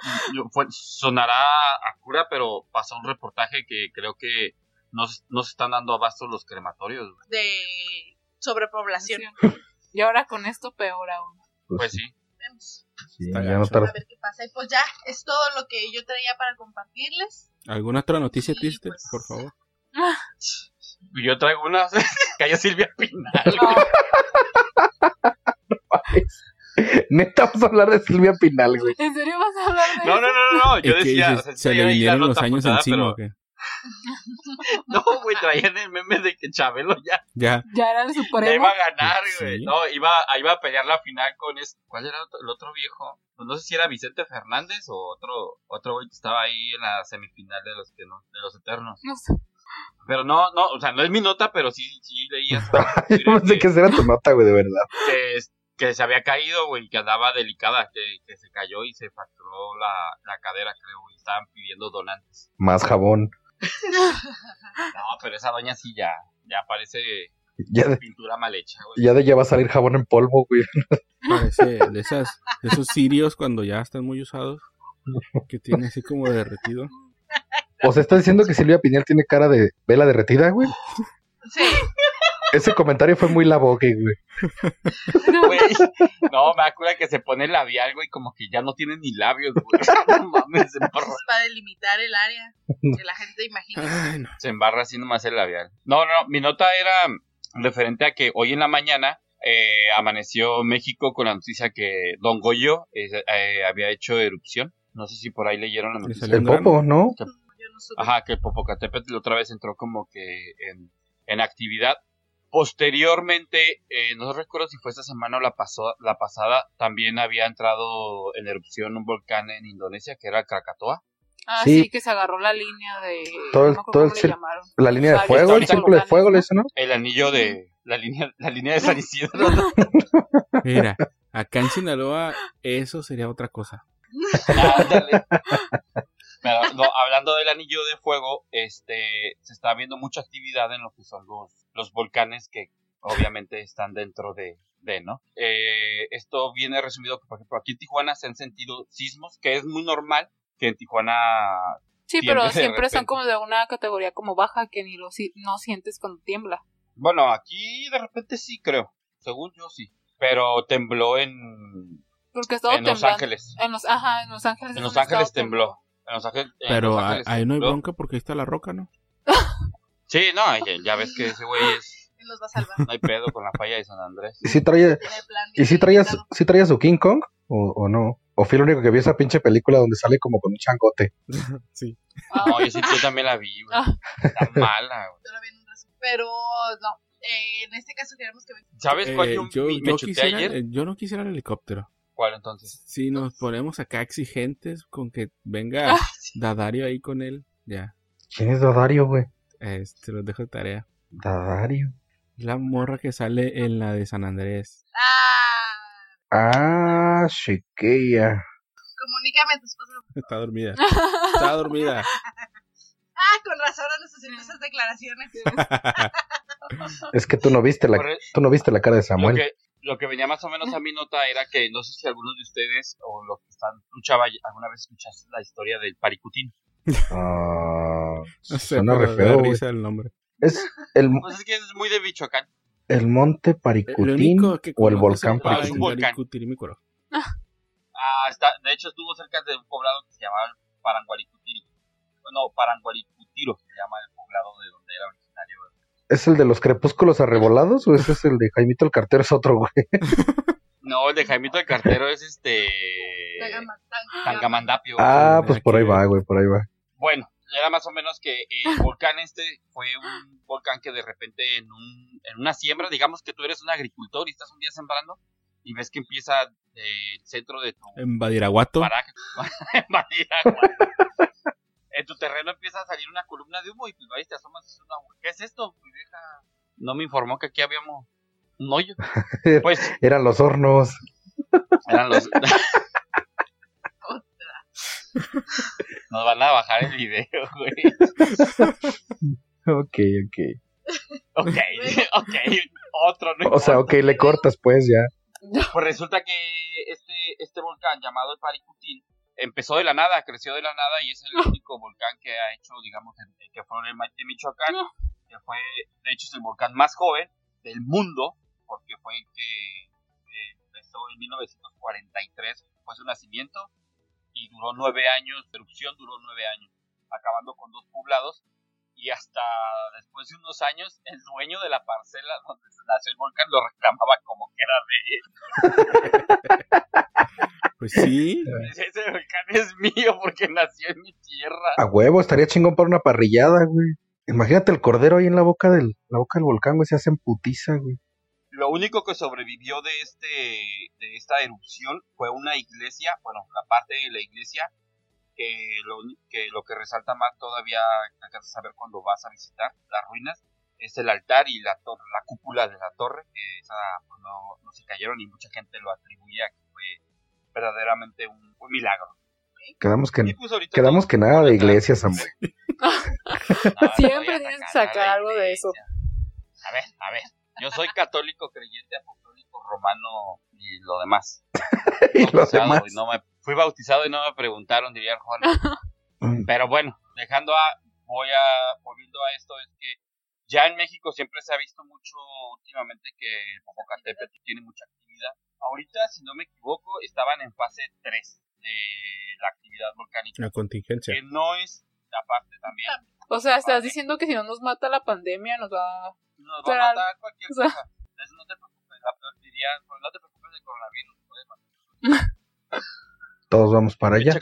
sonará a cura, pero pasó un reportaje que creo que no, se están dando abasto los crematorios. De sobrepoblación. Y ahora con esto peor aún. Pues, pues sí. Vemos. a ver qué pasa. Y pues ya, es todo lo que yo traía para compartirles. ¿Alguna otra noticia triste, pues, por favor? Yo traigo una. (laughs) Calla Silvia Pinal. (laughs) (laughs) Neta, vamos a hablar de Silvia Pinal, güey. ¿En serio vas a hablar de No, no, no, no. Yo decía. se, le vinieron los años encima, ¿o qué? (laughs) no, güey, traían el meme de que Chabelo ya. Ya. Ya era el supremo. iba a ganar, güey. No, iba, iba a pelear la final con ese. ¿Cuál era el otro, viejo? Pues no sé si era Vicente Fernández o otro, otro güey que estaba ahí en la semifinal de los que no, de los eternos. No sé. Pero no, no, o sea, no es mi nota, pero sí, sí leías. no (laughs) sé qué será tu nota, güey, de verdad. Que, que se había caído, güey, que andaba delicada, que, que se cayó y se fracturó la, la cadera, creo, y estaban pidiendo donantes. Más jabón. no, pero esa doña sí ya, ya parece ya pintura mal hecha, güey. Ya de ella va a salir jabón en polvo, güey. Parece de, esas, de esos sirios cuando ya están muy usados, que tiene así como derretido. O sea, está diciendo que Silvia Piñal tiene cara de vela derretida, güey. Sí. Ese comentario fue muy la güey. no, me acuerdo que se pone el labial, güey, como que ya no tiene ni labios, güey. (laughs) No mames, se embarra. Para delimitar el área, que la gente imagina. Se embarra así nomás el labial. No, no, mi nota era referente a que hoy en la mañana eh, amaneció México con la noticia que Don Goyo eh, había hecho erupción. No sé si por ahí leyeron la noticia. El Popo, ¿no? ajá, que el Popocatépetl otra vez entró como que en, en actividad. Posteriormente, eh, no recuerdo si fue esta semana o la, pasó, la pasada, también había entrado en erupción un volcán en Indonesia que era Krakatoa. Ah, sí. que se agarró la línea de. Todo, todo La línea de fuego, el círculo de fuego, ¿le ¿no? El anillo de. La línea, la línea de (laughs) San (laughs) Isidro. Mira, acá en Sinaloa, eso sería otra cosa. (laughs) Pero, hablando del anillo de fuego, este, se está viendo mucha actividad en lo que son los, los volcanes que obviamente están dentro de, de ¿no? Eh, esto viene resumido, por ejemplo, aquí en Tijuana se han sentido sismos, que es muy normal que en Tijuana... Sí, pero siempre son como de una categoría como baja que ni lo no sientes cuando tiembla. Bueno, aquí de repente sí creo, según yo sí, pero tembló en... Porque en Los Ángeles. En los, ajá, en Los Ángeles. En Los Ángeles tembló. Pero ahí no hay bronca porque ahí está la roca, ¿no? (laughs) sí, no, ya, ves que ese güey es... (laughs) No hay pedo con la falla de San Andrés. ¿Y si traía, ¿y si traía, si traía su King Kong o, o, no? ¿O fui el único que vio esa pinche película donde sale como con un changote? (laughs) sí. No, yo sí yo también la vi, güey. Ah. Está mala, Pero no, eh, en este caso queremos que... ¿Sabes cuál yo, yo, me yo, quisiera, ayer? yo no quisiera el helicóptero. ¿Cuál entonces? Si nos ponemos acá exigentes con que venga ah, Dadario ahí con él, ya. ¿Quién es Dadario, güey? Este, lo dejo de tarea. Dadario. La morra que sale en la de San Andrés. Ah. Ah, chiquilla. Comunícame a tu esposa. (laughs) Está dormida. (laughs) Está dormida. ah, con razón nos hacemos esas declaraciones. (laughs) es que tú no viste la, tú no viste la cara de Samuel lo que venía más o menos a mi nota era que no sé si algunos de ustedes o los que están luchaba alguna vez escuchaste la historia del Paricutín. Ah, suena re feo, el nombre. Es el pues es que es muy de Michoacán. El monte Paricutín o el volcán Paricutín. Ah, está, de hecho estuvo cerca de un poblado que se llamaba Paranguaricutiri. No, Paranguaricutiro se llama el poblado de ¿Es el de los crepúsculos arrebolados o ese es el de Jaimito el Cartero? Es otro, güey. (laughs) No, el de Jaimito el Cartero es este. Tangamandapio. Ah, pues por ahí va, güey, por ahí va. Bueno, era más o menos que el volcán este fue un volcán que de repente en, un, en una siembra, digamos que tú eres un agricultor y estás un día sembrando y ves que empieza el centro de tu. En Badiraguato. (laughs) en Badiraguato en tu terreno empieza a salir una columna de humo y pues ahí te asomas y una, ¿qué es esto? Pues deja... No me informó que aquí habíamos un hoyo. (laughs) Pues eran los hornos. Eran los (laughs) Nos van a bajar el video, güey. ok, ok. Ok, (laughs) ok, otro. No o sea, ok, le cortas pues ya. Pues resulta que este, este volcán llamado el Paricutín empezó de la nada, creció de la nada y es el único volcán que ha hecho, digamos, que fue en el Michoacán, que fue, de hecho, es el volcán más joven del mundo, porque fue que empezó en 1943, fue su nacimiento, y duró nueve años, la erupción duró nueve años, acabando con dos poblados, y hasta después de unos años, el dueño de la parcela donde nació el volcán lo reclamaba como que era de él. (laughs) Pues sí. (laughs) Ese volcán es mío porque nació en mi tierra. A huevo, estaría chingón para una parrillada, güey. Imagínate el cordero ahí en la boca del, la boca del volcán, güey, se hace en putiza, güey. Lo único que sobrevivió de este de esta erupción fue una iglesia, bueno, la parte de la iglesia que lo que, lo que resalta más todavía alcanzas a ver cuando vas a visitar las ruinas es el altar y la torre, la cúpula de la torre, que esa pues, no, no, se cayeron y mucha gente lo atribuye a que fue verdaderamente un, un milagro. Quedamos que, pues quedamos que nada de iglesia, Samuel. (laughs) Siempre tienes que sacar algo de eso. A ver, a ver. Yo soy católico, creyente, apostólico, romano y lo demás. (laughs) y lo demás. no me, fui bautizado y no me preguntaron, diría Juan. (laughs) Mm. Pero bueno, dejando a, voy a, volviendo a esto, es que ya en México siempre se ha visto mucho últimamente que Popocatépetl tiene mucha actividad. Ahorita, si no me equivoco, estaban en fase 3 de la actividad volcánica. La contingencia. Que no es la parte también. O sea, estás diciendo que si no nos mata la pandemia, nos va Nos va a matar cualquier cosa. Entonces no te preocupes, la diría, pues no te preocupes del coronavirus, Todos vamos para allá.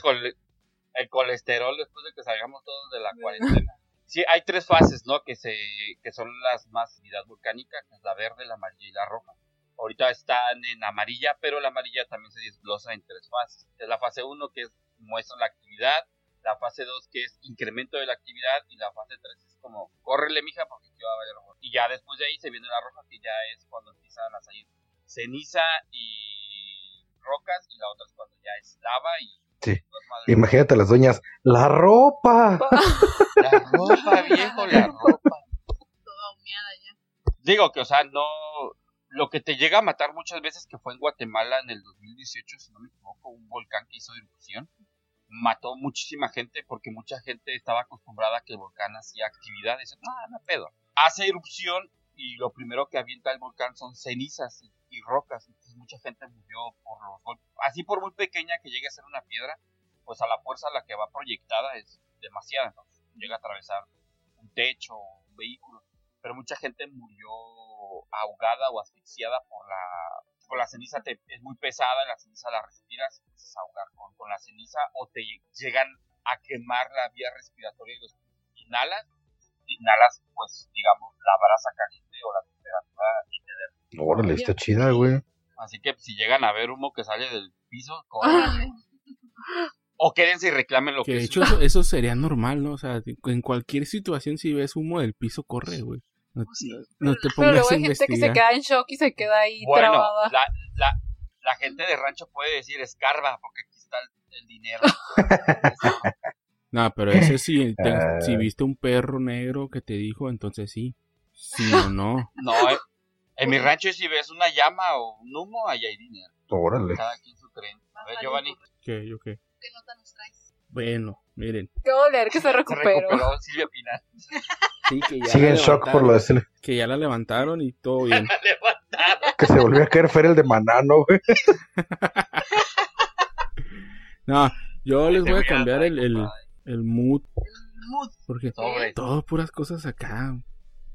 El colesterol después de que salgamos todos de la (laughs) cuarentena. Sí, hay tres fases, ¿no? Que se que son las más actividad volcánica, que es la verde, la amarilla y la roja. Ahorita están en amarilla, pero la amarilla también se desglosa en tres fases. Es la fase 1 que es, muestra la actividad, la fase 2 que es incremento de la actividad y la fase 3 es como córrele mija porque te va a valer Y ya después de ahí se viene la roja que ya es cuando empiezan a salir ceniza y rocas y la otra es cuando ya es lava y Sí. Imagínate a las doñas, la ropa. (laughs) La ropa, viejo, la (laughs) ropa. Toda humeada ya. Digo que, o sea, no, lo que te llega a matar muchas veces, que fue en Guatemala en el 2018, si no me equivoco, un volcán que hizo erupción, mató muchísima gente porque mucha gente estaba acostumbrada a que el volcán hacía actividades. No, no pedo. Hace erupción y lo primero que avienta el volcán son cenizas y, rocas. Entonces mucha gente murió por los golpes. Así por muy pequeña que llegue a ser una piedra, pues a la fuerza a la que va proyectada es demasiada. Entonces llega a atravesar un techo, un vehículo. Pero mucha gente murió ahogada o asfixiada por la, por la ceniza, te, es muy pesada, la ceniza la respiras, empiezas a ahogar con, con, la ceniza o te llegan a quemar la vía respiratoria y los inhalas, inhalas pues digamos la brasa caliente o la temperatura y te Órale, está chida, güey. Así que si llegan a ver humo que sale del piso, o quédense y reclamen lo que, que de hecho eso, eso, sería normal, ¿no? O sea, en cualquier situación si ves humo del piso corre, güey. No, pues no, te pongas Pero luego hay gente que se queda en shock y se queda ahí bueno, trabada. La, la, la gente de rancho puede decir escarba porque aquí está el, el dinero. (laughs) no, pero ese sí, (laughs) te, uh... si viste un perro negro que te dijo, entonces sí. Si no, (laughs) no. No, eh, en mi rancho si ves una llama o un humo, ahí hay dinero. Órale. Cada quien su tren. A ver, Giovanni. ¿Qué? ¿Yo qué? ¿Qué nota nos traes? Bueno, miren. Qué leer que se recuperó. Se recuperó (laughs) Silvia Pinal. Sí, que ya Sigue en shock por lo de Silvia. Que ya la levantaron y todo bien. (laughs) la levantaron. Que se volvió a caer Fer el de Manano, güey. (laughs) no, yo les voy a cambiar el, el, el mood. El mood. Porque todo puras cosas acá.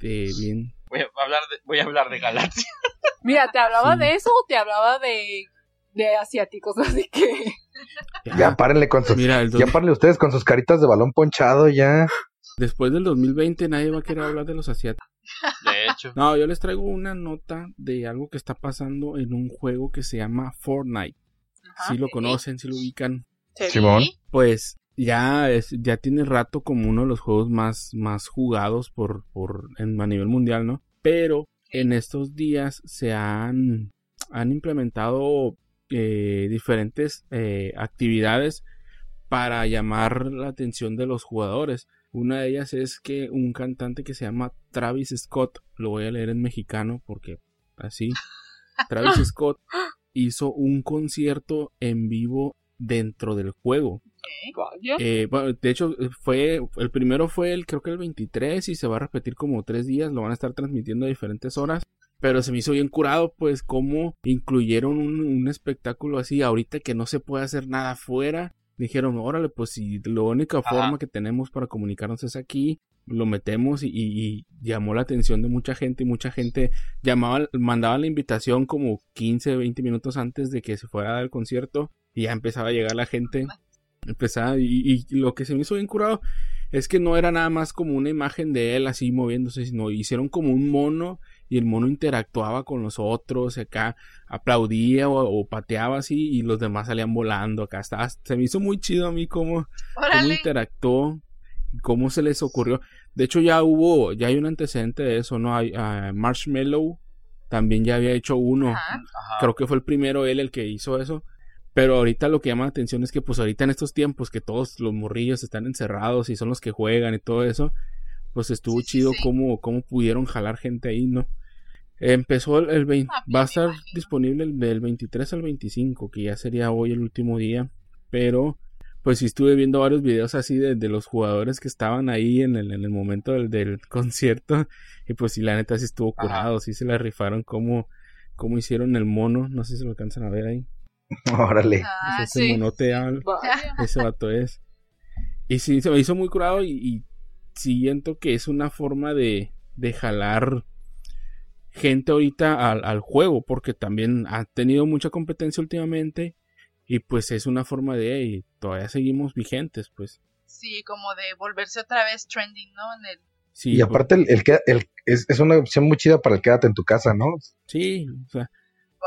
De bien. Voy a hablar de, voy a hablar de Galaxia. (laughs) Mira, ¿te hablaba sí. de eso o te hablaba de, de asiáticos? (laughs) Así que. Ya, ya párenle con sus. Mira, dos... Ya párenle ustedes con sus caritas de balón ponchado, ya. Después del 2020 nadie va a querer hablar de los asiáticos. De hecho. No, yo les traigo una nota de algo que está pasando en un juego que se llama Fortnite. Si ¿Sí lo conocen, si ¿Sí lo ubican. Simón. Pues ya es, ya tiene rato como uno de los juegos más, más jugados por, por en, a nivel mundial, ¿no? Pero en estos días se han, han implementado eh, diferentes eh, actividades para llamar la atención de los jugadores. Una de ellas es que un cantante que se llama Travis Scott, lo voy a leer en mexicano porque así, (laughs) Travis Scott hizo un concierto en vivo dentro del juego. Eh, bueno, de hecho, fue el primero fue el creo que el 23 y se va a repetir como tres días, lo van a estar transmitiendo a diferentes horas. Pero se me hizo bien curado, pues, cómo incluyeron un, un espectáculo así ahorita que no se puede hacer nada afuera dijeron, órale, pues si la única Ajá. forma que tenemos para comunicarnos es aquí, lo metemos y, y, llamó la atención de mucha gente y mucha gente llamaba, mandaba la invitación como 15, 20 minutos antes de que se fuera a dar el concierto y ya empezaba a llegar la gente. Empezaba, y, lo que se me hizo bien curado es que no era nada más como una imagen de él así moviéndose, sino hicieron como un mono y el mono interactuaba con los otros, acá aplaudía o, pateaba así y los demás salían volando, acá estaba, se me hizo muy chido a mí cómo, cómo interactuó, cómo se les ocurrió. De hecho ya hubo, ya hay un antecedente de eso, ¿no? Hay uh, Marshmallow, también ya había hecho uno, creo que fue el primero él el que hizo eso. Pero ahorita lo que llama la atención es que pues ahorita en estos tiempos que todos los morrillos están encerrados y son los que juegan y todo eso, pues estuvo chido Cómo, cómo pudieron jalar gente ahí, ¿no? Empezó el, 20, ah, va a estar disponible el, del 23 al 25, que ya sería hoy el último día, pero pues sí estuve viendo varios videos así de, los jugadores que estaban ahí en el, en el momento del, del, (laughs) concierto y pues sí la neta sí estuvo curado, sí se la rifaron como, como hicieron el mono, no sé si lo alcanzan a ver ahí. (laughs) Órale. Ah, ese monote ese vato es. Y sí, se me hizo muy curado y, y siento que es una forma de, de jalar gente ahorita al, al, juego, porque también ha tenido mucha competencia últimamente y pues es una forma de, y todavía seguimos vigentes, pues. Sí, como de volverse otra vez trending, ¿no? En el... Sí, y aparte el, el, el es, es, una opción muy chida para el quédate en tu casa, ¿no? Sí, o sea.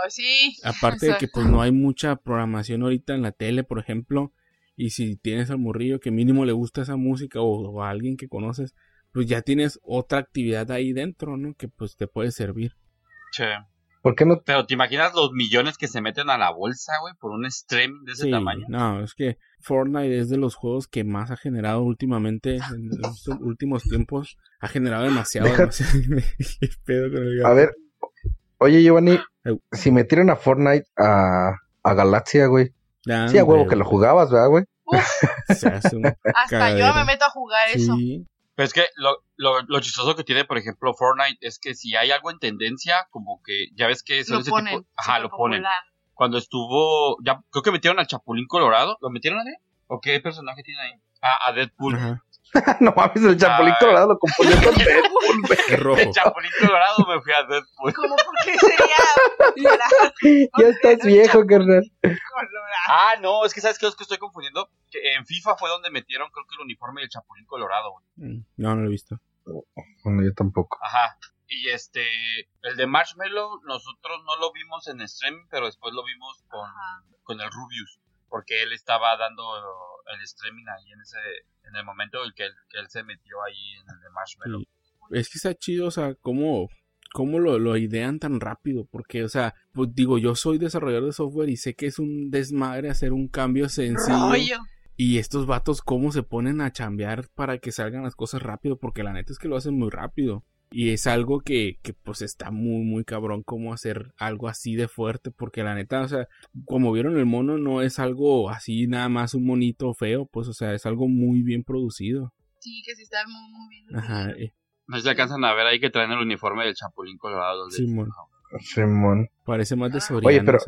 Pues sí. Aparte (laughs) de que pues no hay mucha programación ahorita en la tele, por ejemplo, y si tienes al morrillo que mínimo le gusta esa música o a alguien que conoces, pues ya tienes otra actividad ahí dentro, ¿no? Que pues te puede servir. Sí. ¿Por qué no? Pero te imaginas los millones que se meten a la bolsa, güey, por un stream de ese sí, tamaño. No, es que Fortnite es de los juegos que más ha generado últimamente, en (laughs) los últimos tiempos. Ha generado demasiado, (laughs) a ver, oye Giovanni, si metieran a Fortnite a, a Galaxia, güey. sí, a huevo que lo jugabas, ¿verdad, güey? (laughs) (laughs) Hasta yo me meto a jugar eso. Pero es que lo, lo, lo, chistoso que tiene, por ejemplo, Fortnite es que si hay algo en tendencia, como que ya ves que lo ese ponen, tipo. Ajá, lo ponen. Cuando estuvo. ya Creo que metieron al Chapulín Colorado. ¿Lo metieron a él? ¿O qué personaje tiene ahí? Ah, a Deadpool. (laughs) no mames, el Chapulín ah, Colorado lo confundió con (laughs) Deadpool, rojo. El Chapulín Colorado me fui a Deadpool. ¿Cómo por qué sería? (laughs) ya estás viejo, carnal. Ah, no, es que sabes que es que estoy confundiendo. Que en FIFA fue donde metieron, creo que el uniforme del Chapulín Colorado, mm, No, no lo he visto. Bueno, yo tampoco. Ajá. Y este, el de Marshmallow, nosotros no lo vimos en stream, pero después lo vimos con, con el Rubius, porque él estaba dando el streaming ahí en ese, en el momento en que él, que él se metió ahí en el de Marshmallow. Es que está chido, o sea, cómo, cómo lo, lo, idean tan rápido, porque, o sea, pues digo, yo soy desarrollador de software y sé que es un desmadre hacer un cambio sencillo. Y estos vatos, cómo se ponen a chambear para que salgan las cosas rápido, porque la neta es que lo hacen muy rápido. Y es algo que, que pues está muy, muy cabrón cómo hacer algo así de fuerte, porque la neta, o sea, como vieron el mono, no es algo así nada más un monito feo, pues, o sea, es algo muy bien producido. Sí, que sí está muy, muy bien. Ajá. Eh. No se alcanzan a ver ahí que traen el uniforme del Chapulín Colorado. Simón. Simón. Parece más de Soriano Oye, pero,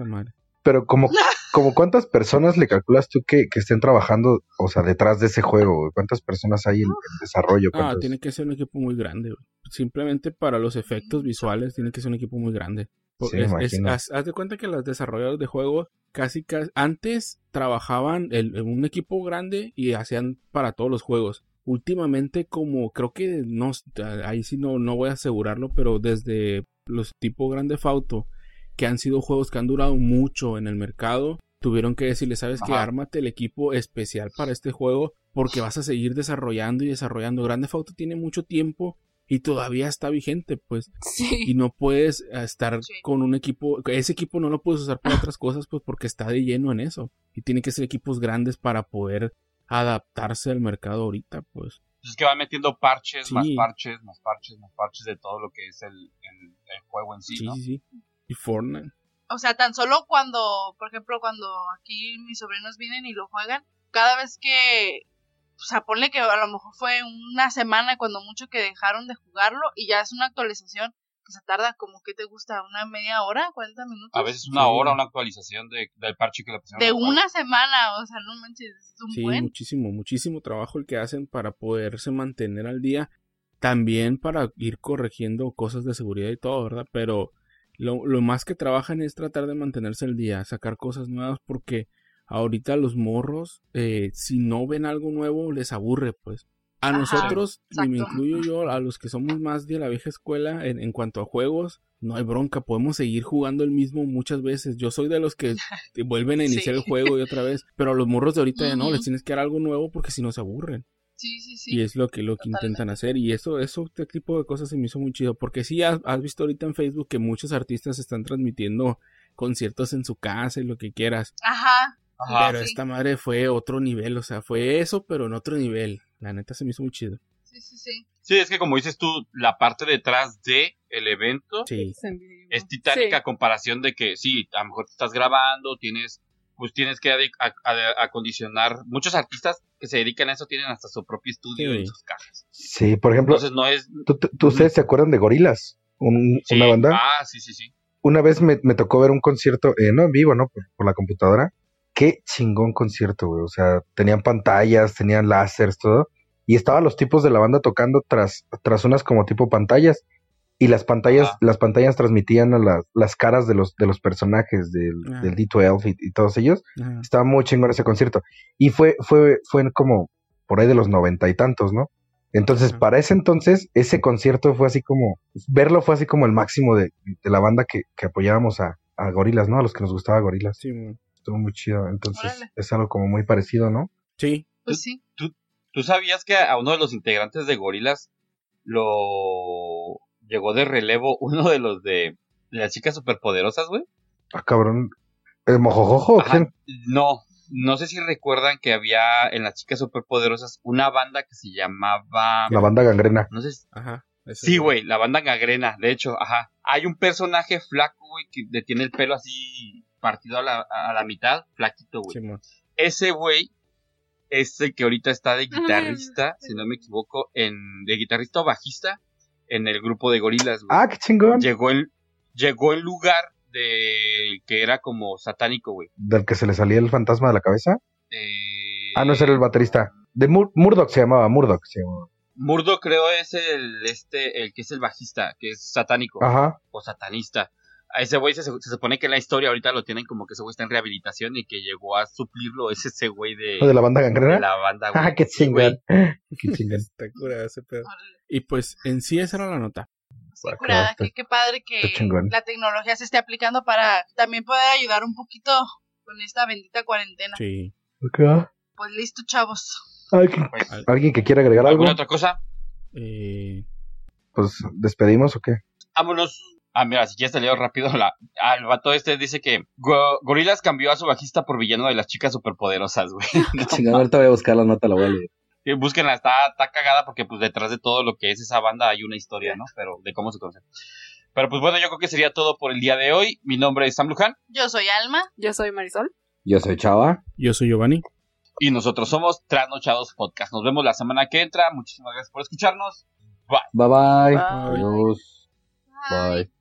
pero como, (laughs) como cuántas personas le calculas tú que, que, estén trabajando, o sea, detrás de ese juego? ¿Cuántas personas hay en, desarrollo? Ah, tiene que ser un equipo muy grande. Simplemente para los efectos visuales tiene que ser un equipo muy grande. Sí, es, haz, de cuenta que los desarrolladores de juegos casi, casi antes trabajaban en un equipo grande y hacían para todos los juegos. Últimamente como creo que no ahí sí no, no voy a asegurarlo, pero desde los tipo Grande Fauto que han sido juegos que han durado mucho en el mercado, tuvieron que decirle, sabes que ármate el equipo especial para este juego porque vas a seguir desarrollando y desarrollando. Grande Auto tiene mucho tiempo y todavía está vigente, pues. Y no puedes eh, estar con un equipo, ese equipo no lo puedes usar para otras (laughs) cosas, pues porque está de lleno en eso. Y tiene que ser equipos grandes para poder adaptarse al mercado ahorita, pues. Es que va metiendo parches, más parches, más parches, más parches de todo lo que es el, el, juego en sí, ¿no? Sí, sí, y Fortnite. O sea, tan solo cuando, por ejemplo, cuando aquí mis sobrinos vienen y lo juegan, cada vez que, o sea, ponle que a lo mejor fue una semana cuando mucho que dejaron de jugarlo y ya es una actualización que se tarda como que te gusta, una media hora, 40 minutos. A veces una hora una actualización de, del parche que le pusieron. De una semana, o sea, no manches, es un sí, muchísimo, muchísimo trabajo el que hacen para poderse mantener al día. También para ir corrigiendo cosas de seguridad y todo, ¿verdad? Pero lo, lo, más que trabajan es tratar de mantenerse al día, sacar cosas nuevas porque ahorita los morros, eh, si no ven algo nuevo, les aburre, pues. A nosotros, y me incluyo yo, a los que somos más de la vieja escuela, en, en, cuanto a juegos, no hay bronca, podemos seguir jugando el mismo muchas veces. Yo soy de los que (laughs) vuelven a iniciar el juego y otra vez, pero a los morros de ahorita ya no, les tienes que dar algo nuevo porque si no se aburren. Sí, sí, sí. Y es lo que, lo que intentan hacer. Y eso, eso, este tipo de cosas se me hizo muy chido. Porque sí, has, has visto ahorita en Facebook que muchos artistas están transmitiendo conciertos en su casa y lo que quieras. Ajá. pero esta madre fue otro nivel, o sea, fue eso, pero en otro nivel. La neta se me hizo muy chido. Sí, sí, sí. Sí, es que como dices tú, la parte detrás de el evento sí. es titánica a comparación de que sí, a lo mejor te estás grabando, tienes pues tienes que acondicionar. Muchos artistas que se dedican a eso tienen hasta su propio estudio en sus casas. Sí, por ejemplo. Entonces no es. ¿Tú, ustedes se acuerdan de Gorilas? una banda. Ah, sí, sí, sí. Una vez me, tocó ver un concierto, eh, no en vivo, ¿no? Por, la computadora. Qué chingón concierto, güey. O sea, tenían pantallas, tenían láseres, todo. Y estaban los tipos de la banda tocando tras, tras unas como tipo pantallas y las pantallas, las pantallas transmitían a las, las caras de los, de los personajes del, del D12 y, todos ellos. Estaba muy chingón ese concierto. Y fue, fue, fue como por ahí de los noventa y tantos, ¿no? Entonces, para ese entonces, ese concierto fue así como, verlo fue así como el máximo de, de la banda que, que apoyábamos a, a, Gorilas, ¿no? A los que nos gustaba Gorilas. Sí, Estuvo muy chido. Entonces, es algo como muy parecido, ¿no? Sí. Pues sí. ¿Tú, ¿Tú sabías que a uno de los integrantes de Gorilas lo llegó de relevo (laughs) uno de los de, las chicas superpoderosas, güey. Ah, cabrón. ¿El mojojojo? No, no sé si recuerdan que había en las chicas superpoderosas una banda que se llamaba... La banda gangrena. No sé Ajá. Sí, güey, la banda gangrena, de hecho, ajá. Hay un personaje flaco, güey, que tiene el pelo así partido a la, a la mitad, flaquito, güey. Ese güey es el que ahorita está de guitarrista, si no me equivoco, en de guitarrista o bajista en el grupo de gorilas, güey. Ah, qué chingón. Llegó el, llegó el lugar de que era como satánico, güey. ¿Del que se le salía el fantasma de la cabeza? Eh... Ah, no, ese era el baterista. De Murdoch se llamaba, Murdoch se llamaba. Murdoch creo es el, este, el que es el bajista, que es satánico. Ajá. O satanista. A ese güey se, se, supone que en la historia ahorita lo tienen como que ese güey está en rehabilitación y que llegó a suplirlo es (laughs) ese güey de... ¿De la banda gangrena? De la banda, (laughs) güey. Ah, qué chingón. (laughs) qué chingón. Está curado ese pedo. Y pues en sí esa era la nota. Sí, curada, qué, qué padre que la tecnología se esté aplicando para también poder ayudar un poquito con esta bendita cuarentena. Sí. Pues listo, chavos. ¿Alguien, pues, ¿Alguien que quiera agregar algo? ¿Alguna otra cosa? Eh... Pues, ¿despedimos o qué? Vámonos. Ah, mira, si quieres te leo rápido. La, ah, el vato este dice que Gorilas cambió a su bajista por villano de las chicas superpoderosas, güey. (laughs) No, Chingada, ahorita voy a buscar la nota, la voy a leer búsquenla, está, está cagada porque pues detrás de todo lo que es esa banda hay una historia, ¿no? Pero de cómo se conoce. Pero pues bueno, yo creo que sería todo por el día de hoy. Mi nombre es Sam Luján. Yo soy Alma. Yo soy Marisol. Yo soy Chava. Yo soy Giovanni. Y nosotros somos Trasnochados Podcast. Nos vemos la semana que entra. Muchísimas gracias por escucharnos. Bye. Bye bye. bye. Adiós. bye.